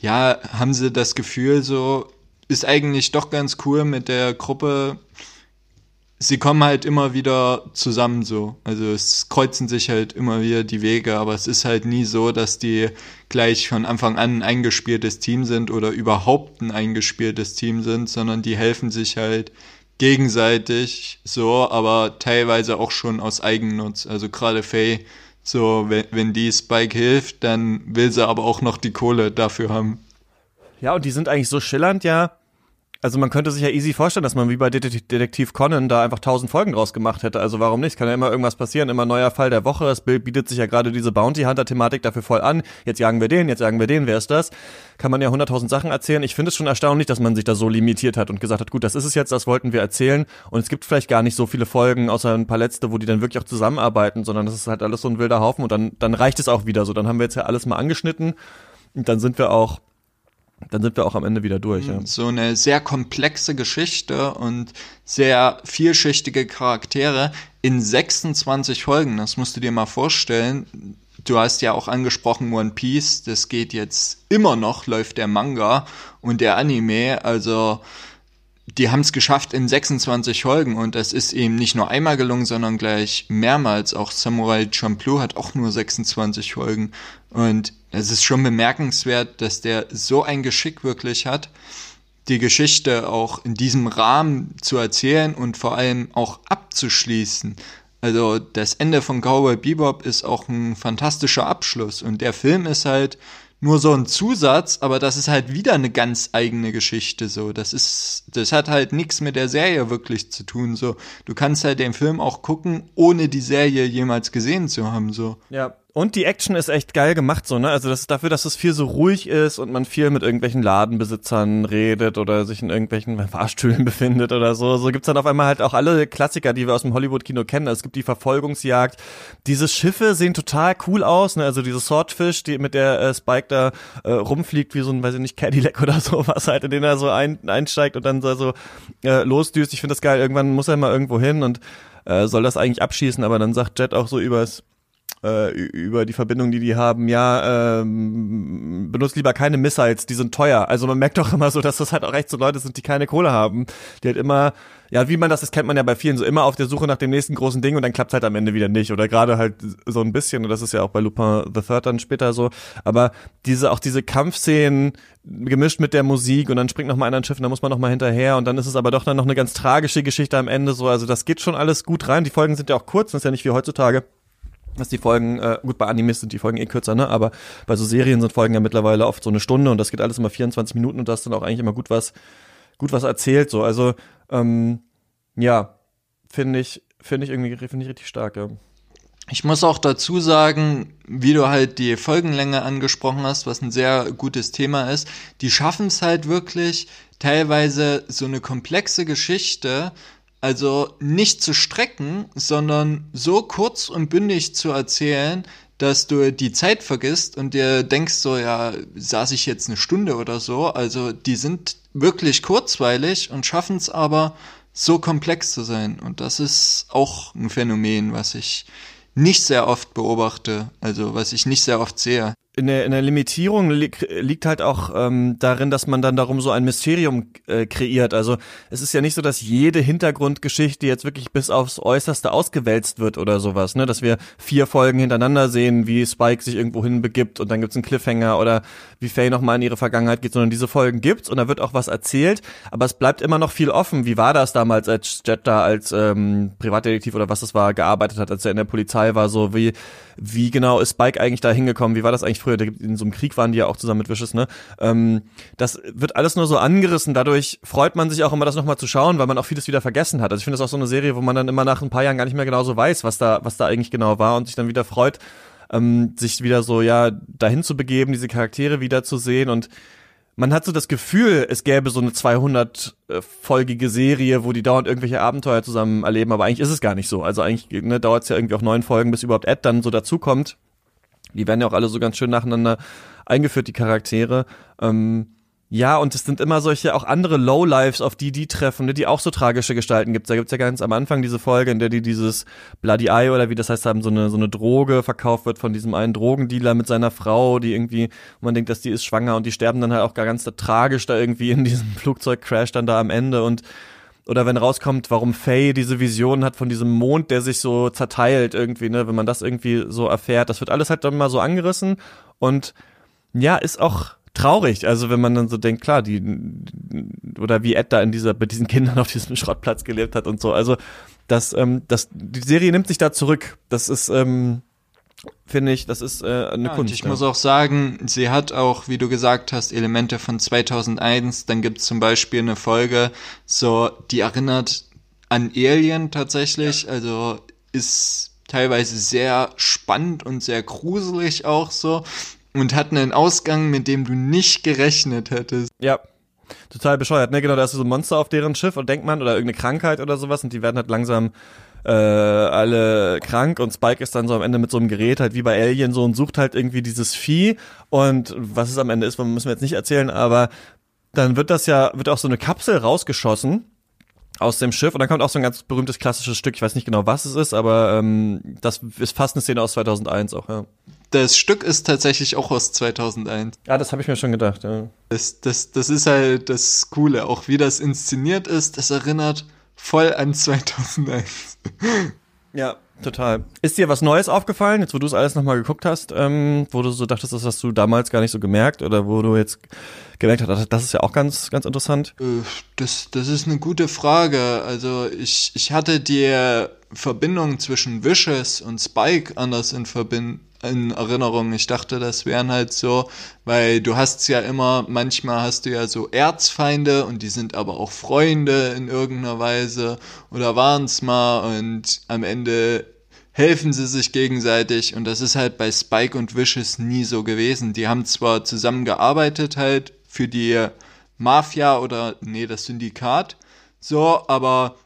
ja, haben sie das Gefühl, so, ist eigentlich doch ganz cool mit der Gruppe sie kommen halt immer wieder zusammen so. Also es kreuzen sich halt immer wieder die Wege, aber es ist halt nie so, dass die gleich von Anfang an ein eingespieltes Team sind oder überhaupt ein eingespieltes Team sind, sondern die helfen sich halt gegenseitig so, aber teilweise auch schon aus Eigennutz. Also gerade Faye, so wenn, wenn die Spike hilft, dann will sie aber auch noch die Kohle dafür haben. Ja, und die sind eigentlich so schillernd ja Also man könnte sich ja easy vorstellen, dass man wie bei Detektiv Conan da einfach tausend Folgen draus gemacht hätte. Also warum nicht? Kann ja immer irgendwas passieren, immer neuer Fall der Woche. Es bietet sich ja gerade diese Bounty Hunter Thematik dafür voll an. Jetzt jagen wir den, jetzt jagen wir den, wer ist das? Kann man ja hunderttausend Sachen erzählen. Ich finde es schon erstaunlich, dass man sich da so limitiert hat und gesagt hat, gut, das ist es jetzt, das wollten wir erzählen. Und es gibt vielleicht gar nicht so viele Folgen, außer ein paar letzte, wo die dann wirklich auch zusammenarbeiten, sondern das ist halt alles so ein wilder Haufen und dann, dann reicht es auch wieder so. Dann haben wir jetzt ja alles mal angeschnitten und dann sind wir auch dann sind wir auch am Ende wieder durch. Ja. So eine sehr komplexe Geschichte und sehr vielschichtige Charaktere in 26 Folgen. Das musst du dir mal vorstellen. Du hast ja auch angesprochen One Piece. Das geht jetzt immer noch, läuft der Manga und der Anime. Also die haben es geschafft in 26 Folgen und das ist eben nicht nur einmal gelungen, sondern gleich mehrmals. Auch Samurai Champloo hat auch nur 26 Folgen und es ist schon bemerkenswert, dass der so ein Geschick wirklich hat, die Geschichte auch in diesem Rahmen zu erzählen und vor allem auch abzuschließen. Also das Ende von Cowboy Bebop ist auch ein fantastischer Abschluss und der Film ist halt nur so ein Zusatz, aber das ist halt wieder eine ganz eigene Geschichte so. Das ist, das hat halt nichts mit der Serie wirklich zu tun so. Du kannst halt den Film auch gucken, ohne die Serie jemals gesehen zu haben so. Ja, und die Action ist echt geil gemacht, so, ne? Also das ist dafür, dass es viel so ruhig ist und man viel mit irgendwelchen Ladenbesitzern redet oder sich in irgendwelchen Fahrstühlen befindet oder so. So gibt's dann auf einmal halt auch alle Klassiker, die wir aus dem Hollywood-Kino kennen. Also es gibt die Verfolgungsjagd. Diese Schiffe sehen total cool aus, ne? Also diese Swordfish, die mit der äh, Spike da äh, rumfliegt, wie so ein, weiß ich nicht, Cadillac oder sowas halt, in den er so ein, einsteigt und dann so, so äh, losdüst. Ich finde das geil. Irgendwann muss er mal irgendwo hin und äh, soll das eigentlich abschießen, aber dann sagt Jet auch so übers äh, über die Verbindung, die die haben, ja, ähm, benutzt lieber keine Missiles, die sind teuer. Also man merkt doch immer so, dass das halt auch echt so Leute sind, die keine Kohle haben, die halt immer, ja, wie man das, das kennt man ja bei vielen, so immer auf der Suche nach dem nächsten großen Ding und dann klappt halt am Ende wieder nicht. Oder gerade halt so ein bisschen und das ist ja auch bei Lupin the Third dann später so, aber diese, auch diese Kampfszenen gemischt mit der Musik und dann springt noch mal einer ein Schiff und dann muss man noch mal hinterher und dann ist es aber doch dann noch eine ganz tragische Geschichte am Ende so, also das geht schon alles gut rein, die Folgen sind ja auch kurz, das ist ja nicht wie heutzutage dass die Folgen, äh, gut, bei Animes sind die Folgen eh kürzer, ne? Aber bei so Serien sind Folgen ja mittlerweile oft so eine Stunde und das geht alles immer 24 Minuten und das dann auch eigentlich immer gut was, gut was erzählt. So, also ähm, ja, finde ich, finde ich irgendwie, finde ich richtig stark, ja. Ich muss auch dazu sagen, wie du halt die Folgenlänge angesprochen hast, was ein sehr gutes Thema ist, die schaffen es halt wirklich, teilweise so eine komplexe Geschichte also nicht zu strecken, sondern so kurz und bündig zu erzählen, dass du die Zeit vergisst und dir denkst so, ja, saß ich jetzt eine Stunde oder so. Also die sind wirklich kurzweilig und schaffen es aber so komplex zu sein. Und das ist auch ein Phänomen, was ich nicht sehr oft beobachte, also was ich nicht sehr oft sehe in der, in der Limitierung li liegt halt auch ähm, darin, dass man dann darum so ein Mysterium äh, kreiert. Also es ist ja nicht so, dass jede Hintergrundgeschichte jetzt wirklich bis aufs Äußerste ausgewälzt wird oder sowas, ne? Dass wir vier Folgen hintereinander sehen, wie Spike sich irgendwo hinbegibt und dann gibt's einen Cliffhanger oder wie Faye nochmal in ihre Vergangenheit geht, sondern diese Folgen gibt's und da wird auch was erzählt, aber es bleibt immer noch viel offen. Wie war das damals, als Jet da als ähm, Privatdetektiv oder was das war, gearbeitet hat, als er in der Polizei war, so wie, wie genau ist Spike eigentlich da hingekommen? Wie war das eigentlich früher, in so einem Krieg waren die ja auch zusammen mit Wishes, ne? Ähm, das wird alles nur so angerissen. Dadurch freut man sich auch immer, das nochmal zu schauen, weil man auch vieles wieder vergessen hat. Also ich finde das auch so eine Serie, wo man dann immer nach ein paar Jahren gar nicht mehr genau so weiß, was da, was da eigentlich genau war und sich dann wieder freut, ähm, sich wieder so, ja, dahin zu begeben, diese Charaktere wieder zu sehen und man hat so das Gefühl, es gäbe so eine 200-folgige Serie, wo die dauernd irgendwelche Abenteuer zusammen erleben, aber eigentlich ist es gar nicht so. Also eigentlich ne, dauert es ja irgendwie auch neun Folgen, bis überhaupt Ed dann so dazukommt. Die werden ja auch alle so ganz schön nacheinander eingeführt, die Charaktere. Ähm, ja, und es sind immer solche auch andere Lowlives, auf die die treffen, ne, die auch so tragische Gestalten gibt. Da gibt's ja ganz am Anfang diese Folge, in der die dieses Bloody Eye oder wie das heißt haben, so eine, so eine Droge verkauft wird von diesem einen Drogendealer mit seiner Frau, die irgendwie, man denkt, dass die ist schwanger und die sterben dann halt auch gar ganz da, tragisch da irgendwie in diesem Flugzeugcrash dann da am Ende. Und oder wenn rauskommt, warum Faye diese Vision hat von diesem Mond, der sich so zerteilt irgendwie, ne, wenn man das irgendwie so erfährt, das wird alles halt dann mal so angerissen. Und ja, ist auch traurig, also wenn man dann so denkt, klar, die oder wie Ed da in dieser bei diesen Kindern auf diesem Schrottplatz gelebt hat und so, also das ähm, das die Serie nimmt sich da zurück. Das ist ähm, finde ich, das ist äh, eine Ja, und Kunst. ich ja. muss auch sagen, sie hat auch, wie du gesagt hast, Elemente von 2001. Dann gibt's zum Beispiel eine Folge, so, die erinnert an Alien tatsächlich. Also ist teilweise sehr spannend und sehr gruselig auch so. Und hat einen Ausgang, mit dem du nicht gerechnet hättest. Ja. Total bescheuert, ne? Genau, da ist so ein Monster auf deren Schiff und denkt man, oder irgendeine Krankheit oder sowas und die werden halt langsam äh, alle krank und Spike ist dann so am Ende mit so einem Gerät halt wie bei Alien so und sucht halt irgendwie dieses Vieh und was es am Ende ist, müssen wir jetzt nicht erzählen, aber dann wird das ja, wird auch so eine Kapsel rausgeschossen aus dem Schiff und dann kommt auch so ein ganz berühmtes klassisches Stück, ich weiß nicht genau, was es ist, aber ähm, das ist fast eine Szene aus 2001 auch, ja. Das Stück ist tatsächlich auch aus 2001. Ja, das habe ich mir schon gedacht, ja. Das, das, das ist halt das Coole. Auch wie das inszeniert ist, das erinnert voll an 2001. Ja, total. Ist dir was Neues aufgefallen, jetzt wo du es alles nochmal geguckt hast, ähm, wo du so dachtest, das hast du damals gar nicht so gemerkt oder wo du jetzt gemerkt hast, das ist ja auch ganz, ganz interessant. Äh, Das, das ist eine gute Frage. Also ich, ich hatte die Verbindung zwischen Vicious und Spike anders in, Verbind in Erinnerung. Ich dachte, das wären halt so, weil du hast ja immer, manchmal hast du ja so Erzfeinde und die sind aber auch Freunde in irgendeiner Weise oder waren's mal und am Ende helfen sie sich gegenseitig und das ist halt bei Spike und Vicious nie so gewesen. Die haben zwar zusammengearbeitet halt für die Mafia oder nee, das Syndikat so, aber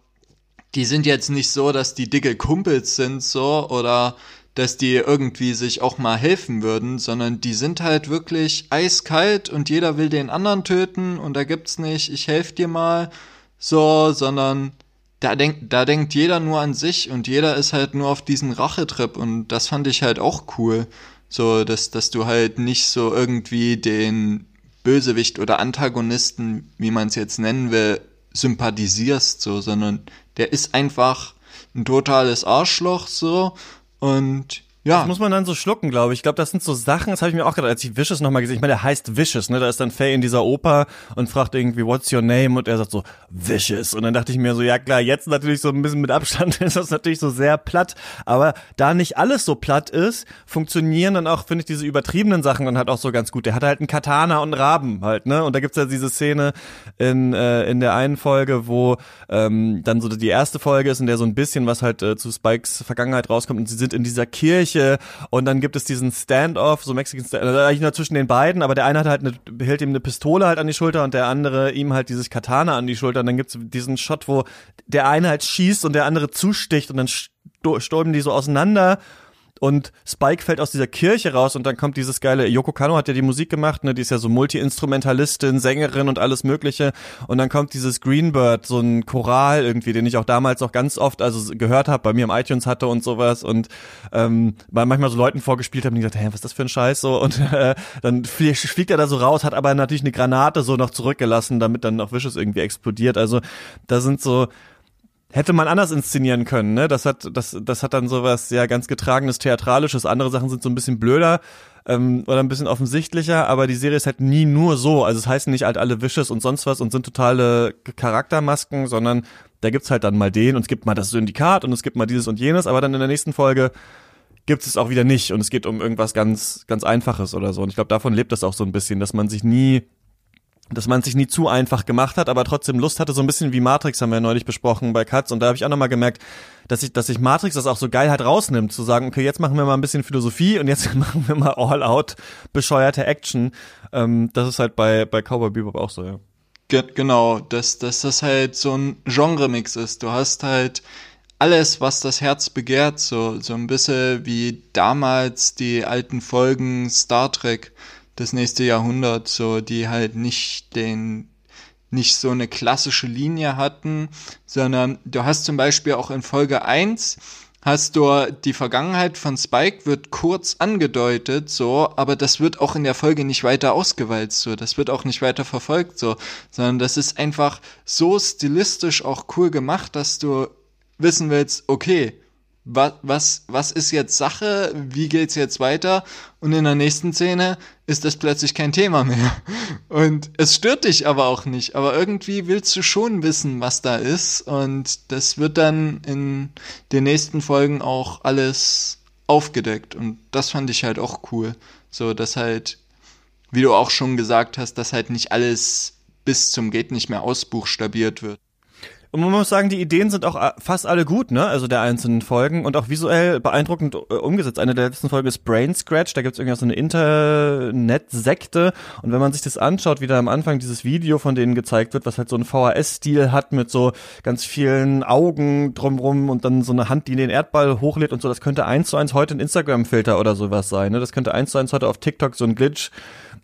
die sind jetzt nicht so, dass die dicke Kumpels sind so oder dass die irgendwie sich auch mal helfen würden, sondern die sind halt wirklich eiskalt und jeder will den anderen töten und da gibt's nicht, ich helf dir mal so, sondern da denkt, da denkt jeder nur an sich und jeder ist halt nur auf diesen Rachetrip und das fand ich halt auch cool. So, dass, dass du halt nicht so irgendwie den Bösewicht oder Antagonisten, wie man es jetzt nennen will, sympathisierst, so, sondern der ist einfach ein totales Arschloch, so, und ja. Das muss man dann so schlucken, glaube ich. Ich glaube, das sind so Sachen, das habe ich mir auch gedacht, als ich Vicious nochmal gesehen Ich meine, der heißt Vicious, ne? Da ist dann Faye in dieser Oper und fragt irgendwie, what's your name? Und er sagt so, Vicious. Und dann dachte ich mir so, ja klar, jetzt natürlich so ein bisschen mit Abstand ist das natürlich so sehr platt. Aber da nicht alles so platt ist, funktionieren dann auch, finde ich, diese übertriebenen Sachen dann halt auch so ganz gut. Der hat halt einen Katana und einen Raben halt, ne? Und da gibt's ja diese Szene in, äh, in der einen Folge, wo ähm, dann so die erste Folge ist, in der so ein bisschen was halt äh, zu Spikes Vergangenheit rauskommt und sie sind in dieser Kirche und dann gibt es diesen Standoff, so Mexican Standoff, also nur zwischen den beiden, aber der eine hat halt eine, hält ihm eine Pistole halt an die Schulter und der andere ihm halt dieses Katana an die Schulter und dann gibt's diesen Shot, wo der eine halt schießt und der andere zusticht und dann sto stolben die so auseinander und Spike fällt aus dieser Kirche raus und dann kommt dieses geile, Yoko Kano hat ja die Musik gemacht, ne, die ist ja so Multi-Instrumentalistin, Sängerin und alles mögliche. Und dann kommt dieses Greenbird, so ein Choral irgendwie, den ich auch damals auch ganz oft also gehört habe, bei mir im iTunes hatte und sowas. Und ähm, bei manchmal so Leuten vorgespielt haben, die gesagt, hä, was ist das für ein Scheiß? So und äh, dann flie fliegt er da so raus, hat aber natürlich eine Granate so noch zurückgelassen, damit dann auch Vicious irgendwie explodiert, also da sind so hätte man anders inszenieren können, ne? Das hat, das, das hat dann sowas ja ganz getragenes, theatralisches. Andere Sachen sind so ein bisschen blöder ähm, oder ein bisschen offensichtlicher, aber die Serie ist halt nie nur so. Also es heißen nicht halt alle Wishes und sonst was und sind totale Charaktermasken, sondern da gibt's halt dann mal den und es gibt mal das Syndikat und es gibt mal dieses und jenes, aber dann in der nächsten Folge gibt es auch wieder nicht und es geht um irgendwas ganz, ganz Einfaches oder so. Und ich glaube, davon lebt das auch so ein bisschen, dass man sich nie dass man sich nie zu einfach gemacht hat, aber trotzdem Lust hatte, so ein bisschen wie Matrix haben wir neulich besprochen bei Katz und da habe ich auch nochmal gemerkt, dass ich, dass sich Matrix das auch so geil halt rausnimmt, zu sagen, okay, jetzt machen wir mal ein bisschen Philosophie und jetzt machen wir mal all out bescheuerte Action. Ähm, das ist halt bei, bei Cowboy Bebop auch so, ja. Ge genau, dass, dass das halt so ein Genre-Mix ist. Du hast halt alles, was das Herz begehrt, so, so ein bisschen wie damals die alten Folgen Star Trek, das nächste Jahrhundert, so, die halt nicht den, nicht so eine klassische Linie hatten, sondern du hast zum Beispiel auch in Folge 1 hast du die Vergangenheit von Spike wird kurz angedeutet, so, aber das wird auch in der Folge nicht weiter ausgewalzt, so, das wird auch nicht weiter verfolgt, so, sondern das ist einfach so stilistisch auch cool gemacht, dass du wissen willst, okay, was, was, was ist jetzt Sache, wie geht's jetzt weiter? Und in der nächsten Szene ist das plötzlich kein Thema mehr. Und es stört dich aber auch nicht. Aber irgendwie willst du schon wissen, was da ist. Und das wird dann in den nächsten Folgen auch alles aufgedeckt. Und das fand ich halt auch cool. So, dass halt, wie du auch schon gesagt hast, dass halt nicht alles bis zum Geht nicht mehr ausbuchstabiert wird. Und man muss sagen, die Ideen sind auch äh, fast alle gut, ne? Also der einzelnen Folgen und auch visuell beeindruckend äh, umgesetzt. Eine der letzten Folgen ist Brain Scratch, da gibt's irgendwie so eine Internetsekte und wenn man sich das anschaut, wie da am Anfang dieses Video von denen gezeigt wird, was halt so einen VHS-Stil hat mit so ganz vielen Augen drumrum und dann so eine Hand, die den Erdball hochlädt und so, das könnte eins zu eins heute ein Instagram-Filter oder sowas sein, ne? Das könnte eins zu eins heute auf TikTok so ein Glitch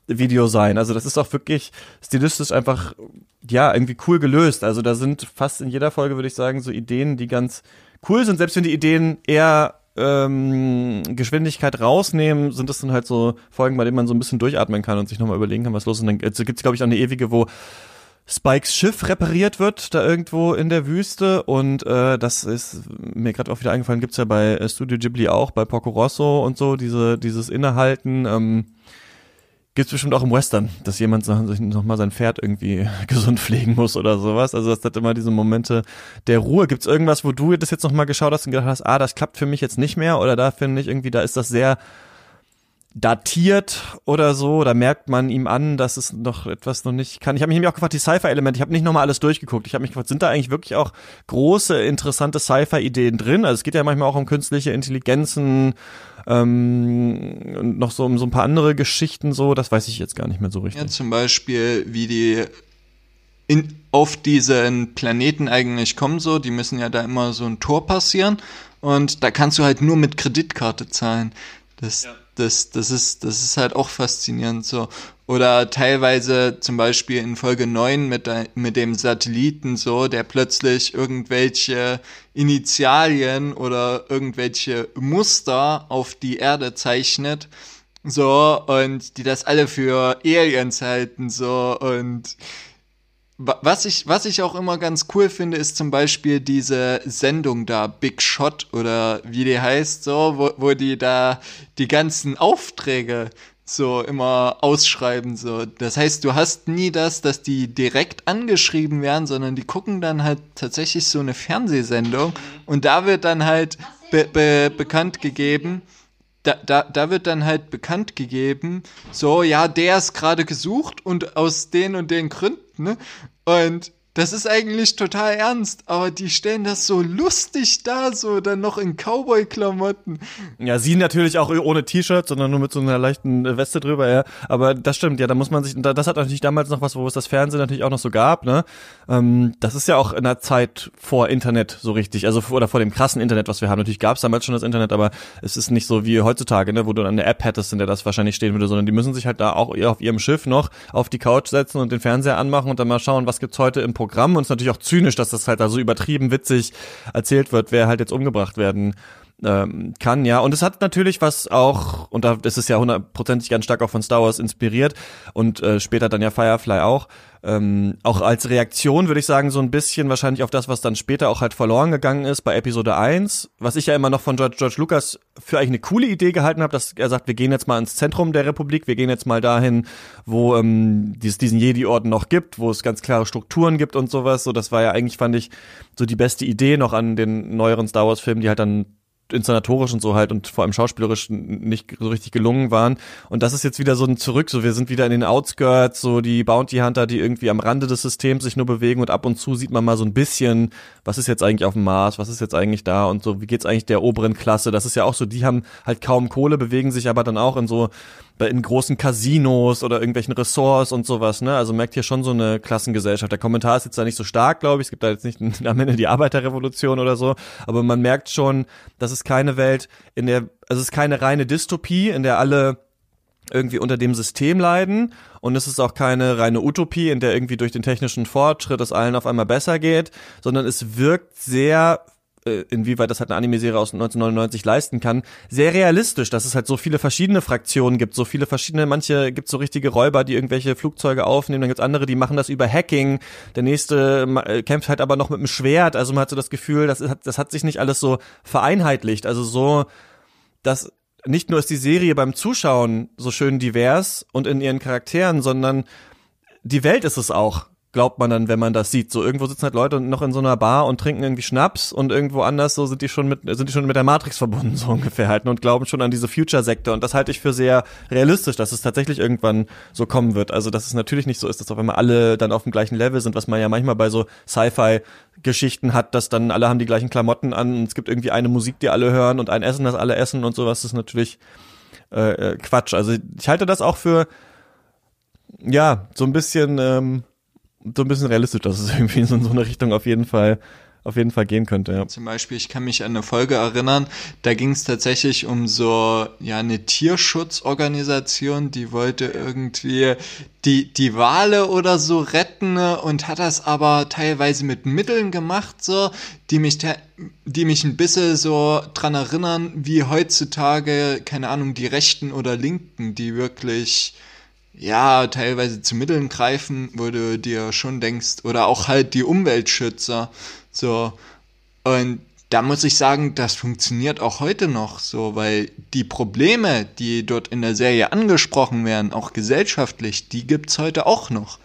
Video sein. Also das ist auch wirklich stilistisch einfach, ja, irgendwie cool gelöst. Also da sind fast in jeder Folge, würde ich sagen, so Ideen, die ganz cool sind. Selbst wenn die Ideen eher ähm, Geschwindigkeit rausnehmen, sind das dann halt so Folgen, bei denen man so ein bisschen durchatmen kann und sich nochmal überlegen kann, was los ist. Und dann also gibt's, glaube ich, auch eine ewige, wo Spikes Schiff repariert wird, da irgendwo in der Wüste. Und äh, das ist mir gerade auch wieder eingefallen, gibt's ja bei Studio Ghibli auch, bei Poco Rosso und so, diese, dieses Innehalten. Ähm, Gibt's bestimmt auch im Western, dass jemand nochmal sein Pferd irgendwie gesund pflegen muss oder sowas. Also das hat immer diese Momente der Ruhe. Gibt's irgendwas, wo du das jetzt nochmal geschaut hast und gedacht hast, ah, das klappt für mich jetzt nicht mehr oder da finde ich irgendwie, da ist das sehr datiert oder so, da merkt man ihm an, dass es noch etwas noch nicht kann. Ich habe mich nämlich auch gefragt, die Sci-Fi-Elemente, ich habe nicht nochmal alles durchgeguckt. Ich habe mich gefragt, sind da eigentlich wirklich auch große, interessante Sci-Fi-Ideen drin? Also es geht ja manchmal auch um künstliche Intelligenzen ähm, und noch so um so ein paar andere Geschichten so, das weiß ich jetzt gar nicht mehr so richtig. Ja, zum Beispiel, wie die in, auf diesen Planeten eigentlich kommen so, die müssen ja da immer so ein Tor passieren und da kannst du halt nur mit Kreditkarte zahlen. Das, ja das, das ist, das ist halt auch faszinierend so. Oder teilweise zum Beispiel in Folge 9 mit, mit dem Satelliten so, der plötzlich irgendwelche Initialien oder irgendwelche Muster auf die Erde zeichnet. So, und die das alle für Aliens halten, so, und was ich, was ich auch immer ganz cool finde, ist zum Beispiel diese Sendung da, Big Shot oder wie die heißt, so, wo, wo die da die ganzen Aufträge so immer ausschreiben, so. Das heißt, du hast nie das, dass die direkt angeschrieben werden, sondern die gucken dann halt tatsächlich so eine Fernsehsendung und da wird dann halt be be bekannt gegeben, da, da, da wird dann halt bekannt gegeben, so, ja, der ist gerade gesucht und aus den und den Gründen, ne? Und das ist eigentlich total ernst, aber die stellen das so lustig da, so dann noch in Cowboy-Klamotten. Ja, sie natürlich auch ohne T-Shirt, sondern nur mit so einer leichten Weste drüber, ja. Aber das stimmt, ja, da muss man sich, das hat natürlich damals noch was, wo es das Fernsehen natürlich auch noch so gab, ne. Ähm, das ist ja auch in der Zeit vor Internet so richtig, also oder vor dem krassen Internet, was wir haben. Natürlich gab es damals schon das Internet, aber es ist nicht so wie heutzutage, ne, wo du dann eine App hättest, in der das wahrscheinlich stehen würde, sondern die müssen sich halt da auch auf ihrem Schiff noch auf die Couch setzen und den Fernseher anmachen und dann mal schauen, was gibt's heute im Programm Programm und es ist natürlich auch zynisch, dass das halt da so übertrieben witzig erzählt wird, wer halt jetzt umgebracht werden ähm, kann, ja. Und es hat natürlich was auch, und da das ist ja hundertprozentig ganz stark auch von Star Wars inspiriert und äh, später dann ja Firefly auch, ähm, auch als Reaktion würde ich sagen, so ein bisschen wahrscheinlich auf das, was dann später auch halt verloren gegangen ist bei Episode 1, was ich ja immer noch von George, George Lucas für eigentlich eine coole Idee gehalten habe, dass er sagt, wir gehen jetzt mal ins Zentrum der Republik, wir gehen jetzt mal dahin, wo ähm, dies, diesen Jedi-Orden noch gibt, wo es ganz klare Strukturen gibt und sowas. So, das war ja eigentlich, fand ich, so die beste Idee noch an den neueren Star Wars-Filmen, die halt dann inszenatorisch und so halt und vor allem schauspielerisch nicht so richtig gelungen waren. Und das ist jetzt wieder so ein Zurück, so wir sind wieder in den Outskirts, so die Bounty Hunter, die irgendwie am Rande des Systems sich nur bewegen und ab und zu sieht man mal so ein bisschen, was ist jetzt eigentlich auf dem Mars, was ist jetzt eigentlich da und so, wie geht's eigentlich der oberen Klasse? Das ist ja auch so, die haben halt kaum Kohle, bewegen sich aber dann auch in so in großen Casinos oder irgendwelchen Ressorts und sowas, ne? Also merkt hier schon so eine Klassengesellschaft. Der Kommentar ist jetzt da nicht so stark, glaube ich. Es gibt da jetzt nicht am Ende die Arbeiterrevolution oder so, aber man merkt schon, das ist keine Welt, in der, also es ist keine reine Dystopie, in der alle irgendwie unter dem System leiden und es ist auch keine reine Utopie, in der irgendwie durch den technischen Fortschritt es allen auf einmal besser geht, sondern es wirkt sehr inwieweit das halt eine Anime-Serie aus 1999 leisten kann, sehr realistisch, dass es halt so viele verschiedene Fraktionen gibt, so viele verschiedene, manche gibt so richtige Räuber, die irgendwelche Flugzeuge aufnehmen, dann gibt's andere, die machen das über Hacking, der nächste äh, kämpft halt aber noch mit einem Schwert, also man hat so das Gefühl, das hat, das hat sich nicht alles so vereinheitlicht, also so, dass nicht nur ist die Serie beim Zuschauen so schön divers und in ihren Charakteren, sondern die Welt ist es auch glaubt man dann, wenn man das sieht. So irgendwo sitzen halt Leute noch in so einer Bar und trinken irgendwie Schnaps und irgendwo anders so sind die schon mit sind die schon mit der Matrix verbunden so ungefähr halt und glauben schon an diese Future-Sekte und das halte ich für sehr realistisch, dass es tatsächlich irgendwann so kommen wird. Also dass es natürlich nicht so ist, dass auf einmal alle dann auf dem gleichen Level sind, was man ja manchmal bei so Sci-Fi Geschichten hat, dass dann alle haben die gleichen Klamotten an und es gibt irgendwie eine Musik, die alle hören und ein Essen, das alle essen und sowas, das ist natürlich äh, äh, Quatsch. Also ich halte das auch für ja, so ein bisschen ähm, so ein bisschen realistisch, dass es irgendwie in so, in so eine Richtung auf jeden Fall auf jeden Fall gehen könnte. Ja. Zum Beispiel, ich kann mich an eine Folge erinnern, da ging es tatsächlich um so ja eine Tierschutzorganisation, die wollte irgendwie die die Wale oder so retten und hat das aber teilweise mit Mitteln gemacht, so die mich die mich ein bisschen so dran erinnern, wie heutzutage keine Ahnung die Rechten oder Linken, die wirklich ja, teilweise zu Mitteln greifen, wo du dir schon denkst, oder auch halt die Umweltschützer, so. Und da muss ich sagen, das funktioniert auch heute noch so, weil die Probleme, die dort in der Serie angesprochen werden, auch gesellschaftlich, die gibt's heute auch noch.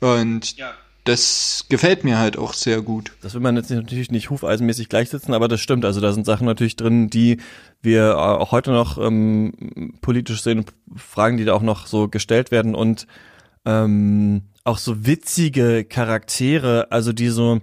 Und ja das gefällt mir halt auch sehr gut. Das will man jetzt natürlich nicht hufeisenmäßig gleichsetzen, aber das stimmt. Also da sind Sachen natürlich drin, die wir auch heute noch ähm, politisch sehen, Fragen, die da auch noch so gestellt werden und ähm, auch so witzige Charaktere, also die so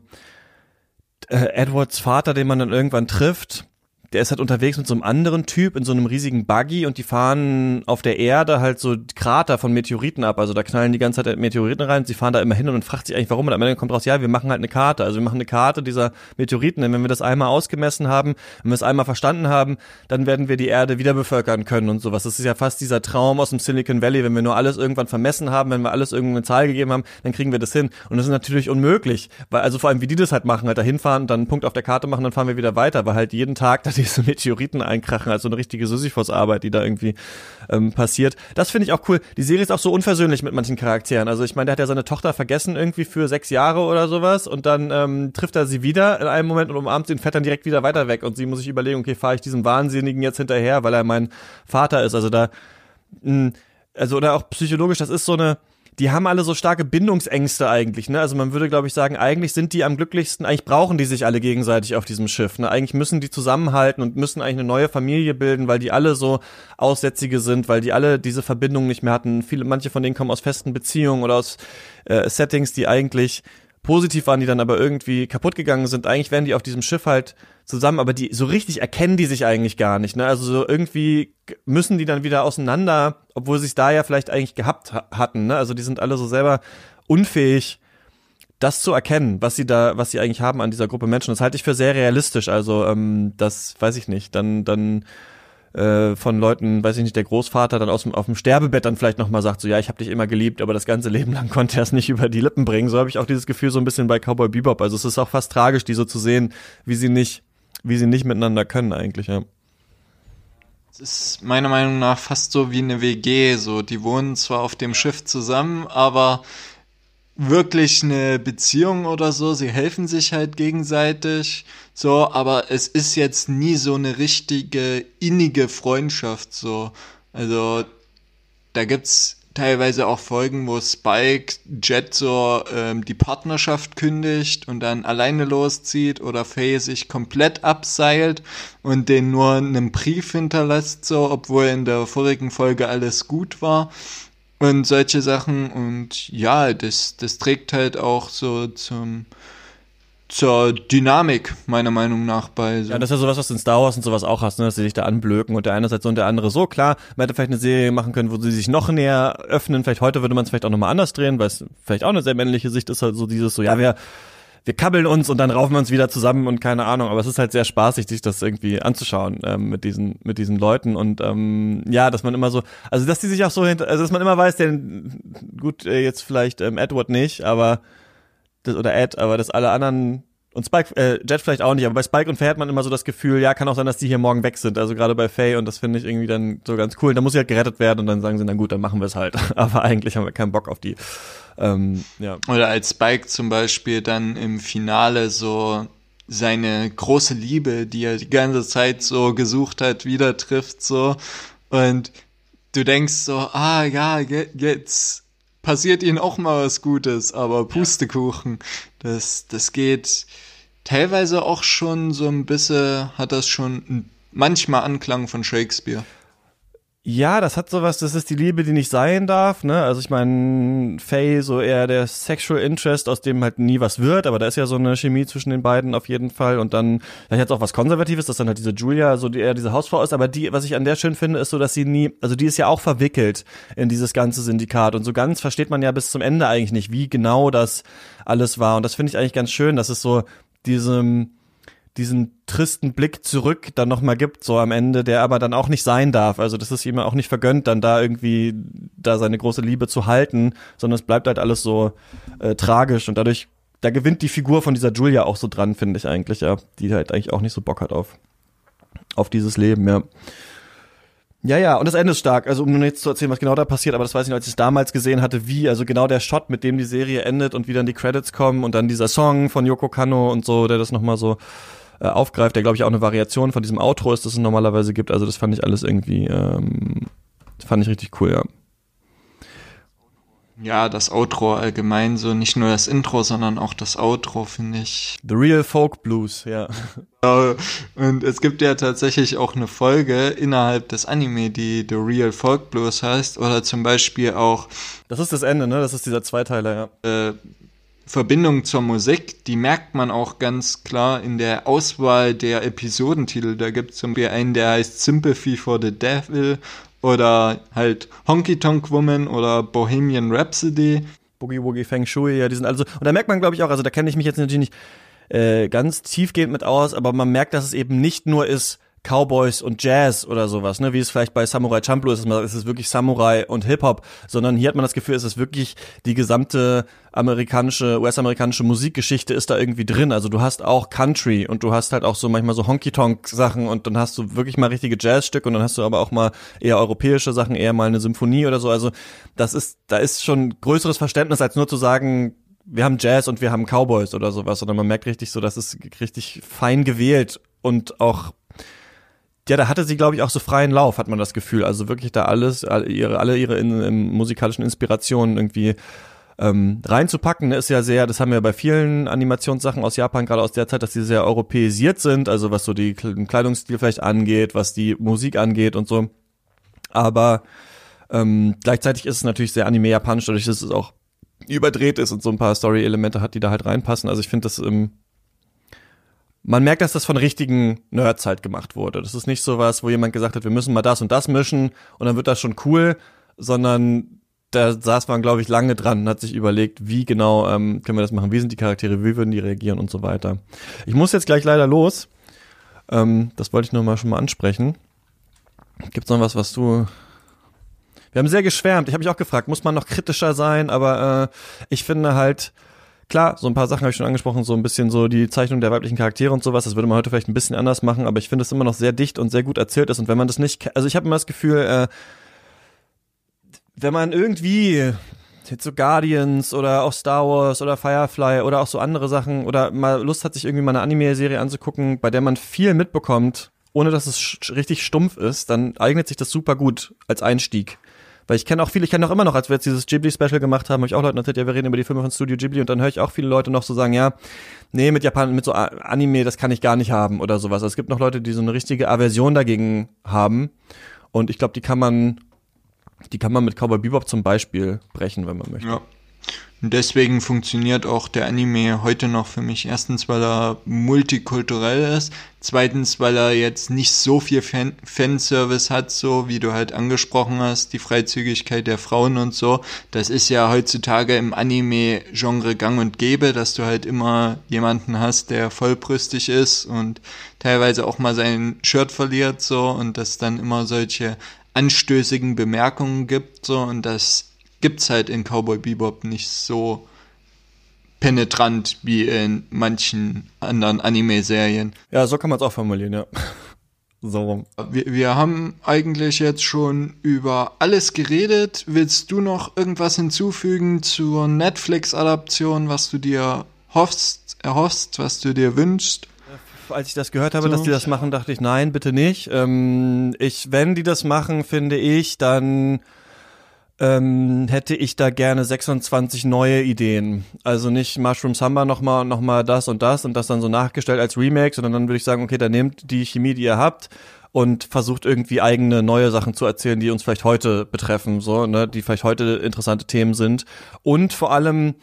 äh, Edwards Vater, den man dann irgendwann trifft, der ist halt unterwegs mit so einem anderen Typ in so einem riesigen Buggy und die fahren auf der Erde halt so Krater von Meteoriten ab. Also da knallen die ganze Zeit Meteoriten rein. Sie fahren da immer hin und fragt sich eigentlich, warum. Und am Ende kommt raus, ja, wir machen halt eine Karte. Also wir machen eine Karte dieser Meteoriten. Denn wenn wir das einmal ausgemessen haben, wenn wir es einmal verstanden haben, dann werden wir die Erde wieder bevölkern können und sowas. Das ist ja fast dieser Traum aus dem Silicon Valley. Wenn wir nur alles irgendwann vermessen haben, wenn wir alles irgendeine Zahl gegeben haben, dann kriegen wir das hin. Und das ist natürlich unmöglich. Weil, also vor allem, wie die das halt machen, halt da hinfahren, dann einen Punkt auf der Karte machen, dann fahren wir wieder weiter, weil halt jeden Tag da diese Meteoriten einkrachen, also eine richtige Sisyphos-Arbeit, die da irgendwie ähm, passiert. Das finde ich auch cool. Die Serie ist auch so unversöhnlich mit manchen Charakteren. Also ich meine, der hat ja seine Tochter vergessen irgendwie für sechs Jahre oder sowas und dann ähm, trifft er sie wieder in einem Moment und umarmt sie und fährt dann direkt wieder weiter weg und sie muss sich überlegen, okay, fahre ich diesem Wahnsinnigen jetzt hinterher, weil er mein Vater ist. Also da, mh, also oder auch psychologisch, das ist so eine die haben alle so starke Bindungsängste eigentlich, ne? Also man würde, glaube ich, sagen, eigentlich sind die am glücklichsten, eigentlich brauchen die sich alle gegenseitig auf diesem Schiff, ne? Eigentlich müssen die zusammenhalten und müssen eigentlich eine neue Familie bilden, weil die alle so Aussätzige sind, weil die alle diese Verbindung nicht mehr hatten. Viele, manche von denen kommen aus festen Beziehungen oder aus äh, Settings, die eigentlich positiv waren, die dann aber irgendwie kaputt gegangen sind. Eigentlich wären die auf diesem Schiff halt zusammen, aber die so richtig erkennen die sich eigentlich gar nicht. Ne? Also so irgendwie müssen die dann wieder auseinander, obwohl sie es da ja vielleicht eigentlich gehabt ha hatten. Ne? Also die sind alle so selber unfähig, das zu erkennen, was sie da, was sie eigentlich haben an dieser Gruppe Menschen. Das halte ich für sehr realistisch. Also ähm, das weiß ich nicht. Dann dann äh, von Leuten, weiß ich nicht, der Großvater dann aus dem, auf dem Sterbebett dann vielleicht nochmal sagt, so ja, ich habe dich immer geliebt, aber das ganze Leben lang konnte er es nicht über die Lippen bringen. So habe ich auch dieses Gefühl so ein bisschen bei Cowboy Bebop. Also es ist auch fast tragisch, die so zu sehen, wie sie nicht, wie sie nicht miteinander können eigentlich, ja. Es ist meiner Meinung nach fast so wie eine WG, so die wohnen zwar auf dem Schiff zusammen, aber wirklich eine Beziehung oder so, sie helfen sich halt gegenseitig, so, aber es ist jetzt nie so eine richtige innige Freundschaft, so. Also, da gibt's teilweise auch Folgen, wo Spike Jet so ähm, die Partnerschaft kündigt und dann alleine loszieht oder Faye sich komplett abseilt und den nur einen Brief hinterlässt, so, obwohl in der vorigen Folge alles gut war und solche Sachen. Und ja, das, das trägt halt auch so zum zur Dynamik, meiner Meinung nach, bei so. Ja, das ist ja sowas, was du in Star Wars und sowas auch hast, ne, dass sie sich da anblöken und der eine halt so und der andere so. Klar, man hätte vielleicht eine Serie machen können, wo sie sich noch näher öffnen. Vielleicht heute würde man es vielleicht auch nochmal anders drehen, weil es vielleicht auch eine sehr männliche Sicht ist, halt so dieses so, ja, wir, wir kabbeln uns und dann raufen wir uns wieder zusammen und keine Ahnung. Aber es ist halt sehr spaßig, sich das irgendwie anzuschauen ähm, mit diesen mit diesen Leuten und ähm, ja, dass man immer so, also dass die sich auch so hinter, also dass man immer weiß, denn gut äh, jetzt vielleicht ähm, Edward nicht, aber das, oder Ed, aber dass alle anderen und Spike, äh, Jet vielleicht auch nicht, aber bei Spike und Faye hat man immer so das Gefühl, ja, kann auch sein, dass die hier morgen weg sind. Also gerade bei Faye und das finde ich irgendwie dann so ganz cool. Da muss sie halt gerettet werden und dann sagen sie, na gut, dann machen wir es halt. aber eigentlich haben wir keinen Bock auf die. Ähm, ja. Oder als Spike zum Beispiel dann im Finale so seine große Liebe, die er die ganze Zeit so gesucht hat, wieder trifft so und du denkst so, ah ja, jetzt passiert ihnen auch mal was Gutes, aber Pustekuchen, das, das geht teilweise auch schon so ein bisschen, hat das schon manchmal Anklang von Shakespeare. Ja, das hat sowas, das ist die Liebe, die nicht sein darf, ne? Also ich meine, Faye, so eher der Sexual Interest, aus dem halt nie was wird, aber da ist ja so eine Chemie zwischen den beiden auf jeden Fall. Und dann, vielleicht hat auch was Konservatives, dass dann halt diese Julia, so die eher diese Hausfrau ist, aber die, was ich an der schön finde, ist so, dass sie nie, also die ist ja auch verwickelt in dieses ganze Syndikat. Und so ganz versteht man ja bis zum Ende eigentlich nicht, wie genau das alles war. Und das finde ich eigentlich ganz schön, dass es so diesem diesen tristen Blick zurück dann nochmal gibt, so am Ende, der aber dann auch nicht sein darf. Also das ist ihm auch nicht vergönnt, dann da irgendwie da seine große Liebe zu halten, sondern es bleibt halt alles so äh, tragisch und dadurch, da gewinnt die Figur von dieser Julia auch so dran, finde ich eigentlich, ja, die halt eigentlich auch nicht so Bock hat auf, auf dieses Leben, ja. Ja, ja, und das Ende ist stark. Also, um nur jetzt zu erzählen, was genau da passiert, aber das weiß ich noch, als ich es damals gesehen hatte, wie, also genau der Shot, mit dem die Serie endet und wie dann die Credits kommen und dann dieser Song von Yoko Kano und so, der das nochmal so äh, aufgreift, der glaube ich auch eine Variation von diesem Outro ist, das es normalerweise gibt. Also das fand ich alles irgendwie, ähm, fand ich richtig cool, ja. Ja, das Outro allgemein, so nicht nur das Intro, sondern auch das Outro, finde ich. The Real Folk Blues, ja. Und es gibt ja tatsächlich auch eine Folge innerhalb des Anime, die The Real Folk Blues heißt, oder zum Beispiel auch. Das ist das Ende, ne? Das ist dieser Zweiteiler, ja. Äh, Verbindung zur Musik, die merkt man auch ganz klar in der Auswahl der Episodentitel. Da gibt es zum Beispiel einen, der heißt Sympathy for the Devil oder halt Honky Tonk Woman oder Bohemian Rhapsody. Boogie Woogie Feng Shui, ja, die sind also, und da merkt man glaube ich auch, also da kenne ich mich jetzt natürlich nicht äh, ganz tiefgehend mit aus, aber man merkt, dass es eben nicht nur ist, Cowboys und Jazz oder sowas, ne, wie es vielleicht bei Samurai Champloo ist, es ist wirklich Samurai und Hip-Hop, sondern hier hat man das Gefühl, es ist wirklich die gesamte amerikanische, US-amerikanische Musikgeschichte ist da irgendwie drin. Also du hast auch Country und du hast halt auch so manchmal so Honky-Tonk-Sachen und dann hast du wirklich mal richtige Jazzstücke und dann hast du aber auch mal eher europäische Sachen, eher mal eine Symphonie oder so. Also das ist, da ist schon größeres Verständnis, als nur zu sagen, wir haben Jazz und wir haben Cowboys oder sowas, sondern man merkt richtig so, das ist richtig fein gewählt und auch ja, da hatte sie, glaube ich, auch so freien Lauf, hat man das Gefühl. Also wirklich da alles, alle ihre, alle ihre in, in musikalischen Inspirationen irgendwie ähm, reinzupacken, ist ja sehr, das haben wir bei vielen Animationssachen aus Japan, gerade aus der Zeit, dass sie sehr europäisiert sind, also was so die Kleidungsstil vielleicht angeht, was die Musik angeht und so. Aber ähm, gleichzeitig ist es natürlich sehr anime-japanisch, dadurch, dass es auch überdreht ist und so ein paar Story-Elemente hat, die da halt reinpassen. Also ich finde das ähm, man merkt, dass das von richtigen Nerds halt gemacht wurde. Das ist nicht so was, wo jemand gesagt hat, wir müssen mal das und das mischen und dann wird das schon cool, sondern da saß man, glaube ich, lange dran und hat sich überlegt, wie genau ähm, können wir das machen, wie sind die Charaktere, wie würden die reagieren und so weiter. Ich muss jetzt gleich leider los. Ähm, das wollte ich nur mal schon mal ansprechen. Gibt's noch was, was du wir haben sehr geschwärmt. Ich habe mich auch gefragt, muss man noch kritischer sein? Aber äh, ich finde halt, Klar, so ein paar Sachen habe ich schon angesprochen, so ein bisschen so die Zeichnung der weiblichen Charaktere und sowas, das würde man heute vielleicht ein bisschen anders machen, aber ich finde es immer noch sehr dicht und sehr gut erzählt ist und wenn man das nicht, also ich habe immer das Gefühl, äh, wenn man irgendwie jetzt so Guardians oder auch Star Wars oder Firefly oder auch so andere Sachen oder mal Lust hat, sich irgendwie mal eine Anime-Serie anzugucken, bei der man viel mitbekommt, ohne dass es richtig stumpf ist, dann eignet sich das super gut als Einstieg. Weil ich kenne auch viele, ich kenne auch immer noch, als wir jetzt dieses Ghibli-Special gemacht haben, habe ich auch Leuten erzählt, ja, wir reden über die Filme von Studio Ghibli und dann höre ich auch viele Leute noch so sagen, ja, nee, mit Japan, mit so Anime, das kann ich gar nicht haben oder sowas. Also es gibt noch Leute, die so eine richtige Aversion dagegen haben und ich glaube, die kann man, die kann man mit Cowboy Bebop zum Beispiel brechen, wenn man möchte. Ja. Und deswegen funktioniert auch der Anime heute noch für mich. Erstens, weil er multikulturell ist. Zweitens, weil er jetzt nicht so viel Fan Fanservice hat, so wie du halt angesprochen hast, die Freizügigkeit der Frauen und so. Das ist ja heutzutage im Anime-Genre gang und gäbe, dass du halt immer jemanden hast, der vollbrüstig ist und teilweise auch mal sein Shirt verliert, so, und dass dann immer solche anstößigen Bemerkungen gibt, so, und das gibt's halt in Cowboy Bebop nicht so penetrant wie in manchen anderen Anime-Serien. Ja, so kann man es auch formulieren, ja. so rum. Wir, wir haben eigentlich jetzt schon über alles geredet. Willst du noch irgendwas hinzufügen zur Netflix-Adaption, was du dir hoffst, erhoffst, was du dir wünschst? als ich das gehört habe, so. dass die das machen, dachte ich, nein, bitte nicht. Ähm, ich, wenn die das machen, finde ich, dann ähm, hätte ich da gerne 26 neue Ideen. Also nicht Mushroom Samba nochmal noch mal das und das und das dann so nachgestellt als Remake, sondern dann würde ich sagen, okay, dann nehmt die Chemie, die ihr habt und versucht irgendwie eigene neue Sachen zu erzählen, die uns vielleicht heute betreffen, so, ne, die vielleicht heute interessante Themen sind. Und vor allem,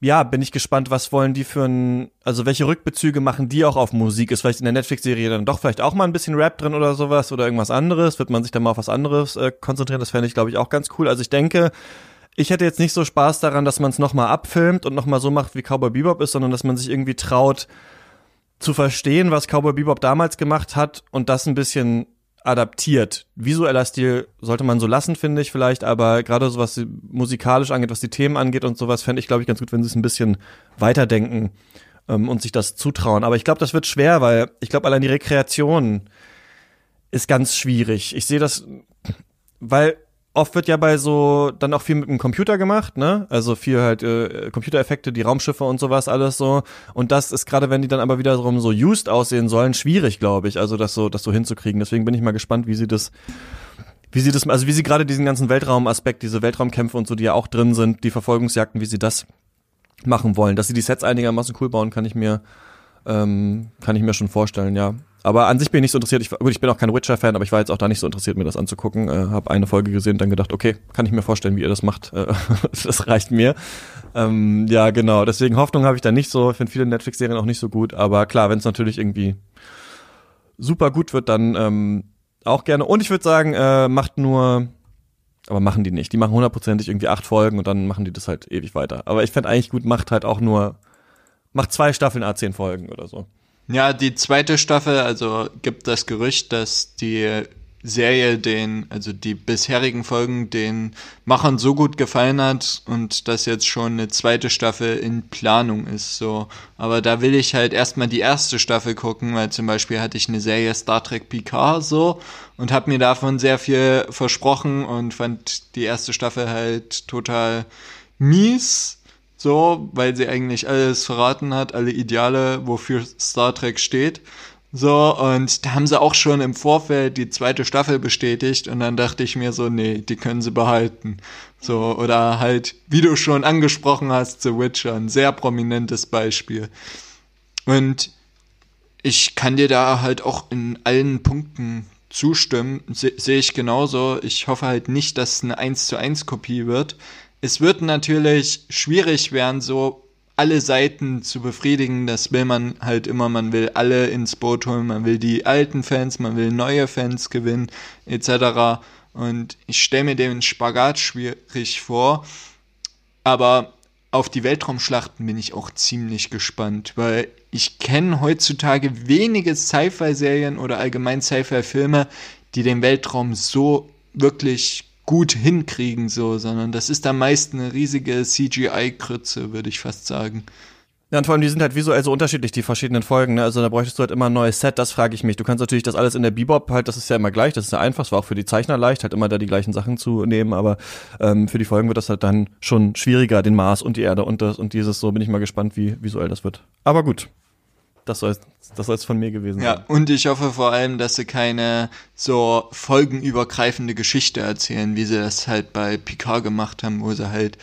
ja, bin ich gespannt, was wollen die für ein, also welche Rückbezüge machen die auch auf Musik? Ist vielleicht in der Netflix-Serie dann doch vielleicht auch mal ein bisschen Rap drin oder sowas oder irgendwas anderes? Wird man sich dann mal auf was anderes äh, konzentrieren? Das fände ich, glaube ich, auch ganz cool. Also ich denke, ich hätte jetzt nicht so Spaß daran, dass man es nochmal abfilmt und nochmal so macht, wie Cowboy Bebop ist, sondern dass man sich irgendwie traut, zu verstehen, was Cowboy Bebop damals gemacht hat und das ein bisschen adaptiert. Visueller Stil sollte man so lassen, finde ich vielleicht, aber gerade so was musikalisch angeht, was die Themen angeht und sowas, fände ich, glaube ich, ganz gut, wenn sie es ein bisschen weiterdenken ähm, und sich das zutrauen. Aber ich glaube, das wird schwer, weil ich glaube, allein die Rekreation ist ganz schwierig. Ich sehe das, weil oft wird ja bei so dann auch viel mit dem Computer gemacht, ne? Also viel halt äh, Computereffekte, die Raumschiffe und sowas alles so. Und das ist gerade, wenn die dann aber wiederum so used aussehen sollen, schwierig, glaube ich. Also das so, das so hinzukriegen. Deswegen bin ich mal gespannt, wie sie das, wie sie das, also wie sie gerade diesen ganzen Weltraumaspekt, diese Weltraumkämpfe und so, die ja auch drin sind, die Verfolgungsjagden, wie sie das machen wollen. Dass sie die Sets einigermaßen cool bauen, kann ich mir, ähm, kann ich mir schon vorstellen, ja. Aber an sich bin ich nicht so interessiert. Ich, ich bin auch kein Witcher-Fan, aber ich war jetzt auch da nicht so interessiert, mir das anzugucken. Äh, habe eine Folge gesehen und dann gedacht, okay, kann ich mir vorstellen, wie ihr das macht. Äh, das reicht mir. Ähm, ja, genau. Deswegen Hoffnung habe ich da nicht so. Ich finde viele Netflix-Serien auch nicht so gut. Aber klar, wenn es natürlich irgendwie super gut wird, dann ähm, auch gerne. Und ich würde sagen, äh, macht nur aber machen die nicht. Die machen hundertprozentig irgendwie acht Folgen und dann machen die das halt ewig weiter. Aber ich fände eigentlich gut, macht halt auch nur, macht zwei Staffeln A10 Folgen oder so. Ja, die zweite Staffel, also gibt das Gerücht, dass die Serie den, also die bisherigen Folgen den Machern so gut gefallen hat und dass jetzt schon eine zweite Staffel in Planung ist, so. Aber da will ich halt erstmal die erste Staffel gucken, weil zum Beispiel hatte ich eine Serie Star Trek Picard so und habe mir davon sehr viel versprochen und fand die erste Staffel halt total mies so, weil sie eigentlich alles verraten hat, alle Ideale, wofür Star Trek steht. So, und da haben sie auch schon im Vorfeld die zweite Staffel bestätigt und dann dachte ich mir so, nee, die können sie behalten. So, oder halt, wie du schon angesprochen hast, The Witcher, ein sehr prominentes Beispiel. Und ich kann dir da halt auch in allen Punkten zustimmen, sehe seh ich genauso. Ich hoffe halt nicht, dass es eine 1 zu 1 Kopie wird es wird natürlich schwierig werden, so alle Seiten zu befriedigen. Das will man halt immer. Man will alle ins Boot holen. Man will die alten Fans, man will neue Fans gewinnen, etc. Und ich stelle mir den Spagat schwierig vor. Aber auf die Weltraumschlachten bin ich auch ziemlich gespannt, weil ich kenne heutzutage wenige Sci-Fi-Serien oder allgemein Sci-Fi-Filme, die den Weltraum so wirklich gut hinkriegen, so, sondern das ist am meisten eine riesige CGI-Krütze, würde ich fast sagen. Ja, und vor allem, die sind halt visuell so unterschiedlich, die verschiedenen Folgen, ne? Also da bräuchtest du halt immer ein neues Set, das frage ich mich. Du kannst natürlich das alles in der Bebop halt, das ist ja immer gleich, das ist ja einfach, es war auch für die Zeichner leicht, halt immer da die gleichen Sachen zu nehmen, aber ähm, für die Folgen wird das halt dann schon schwieriger, den Mars und die Erde und das und dieses, so bin ich mal gespannt, wie visuell das wird. Aber gut. Das soll das soll's von mir gewesen ja, sein. Ja, und ich hoffe vor allem, dass sie keine so folgenübergreifende Geschichte erzählen, wie sie das halt bei Picard gemacht haben, wo sie halt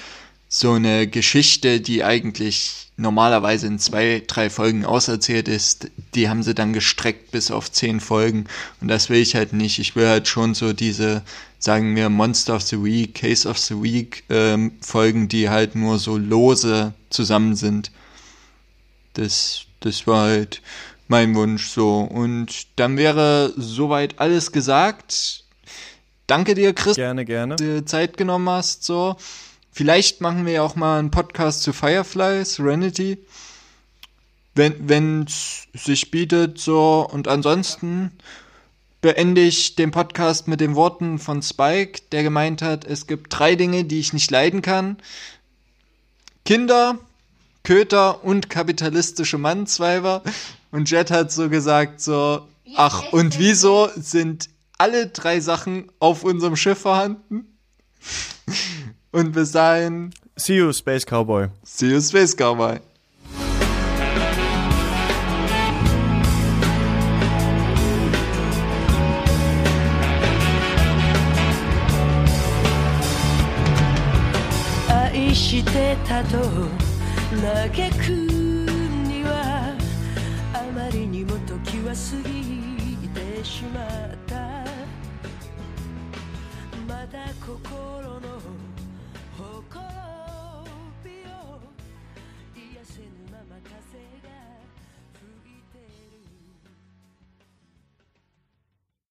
so eine Geschichte, die eigentlich normalerweise in zwei, drei Folgen auserzählt ist, die haben sie dann gestreckt bis auf zehn Folgen. Und das will ich halt nicht. Ich will halt schon so diese, sagen wir, Monster of the Week, Case of the Week ähm, Folgen, die halt nur so lose zusammen sind. Das, das war halt mein Wunsch so. Und dann wäre soweit alles gesagt. Danke dir, Chris. Gerne, gerne. Dass du Zeit genommen hast, so. Vielleicht machen wir ja auch mal einen Podcast zu Firefly, Serenity. Wenn es sich bietet, so. Und ansonsten beende ich den Podcast mit den Worten von Spike, der gemeint hat, es gibt drei Dinge, die ich nicht leiden kann. Kinder, Köter und kapitalistische Mannsweiber. Und Jet hat so gesagt, so, ach, und wieso sind alle drei Sachen auf unserem Schiff vorhanden? Und bis dahin. See you, Space Cowboy. See you, Space Cowboy. I'll たと嘆く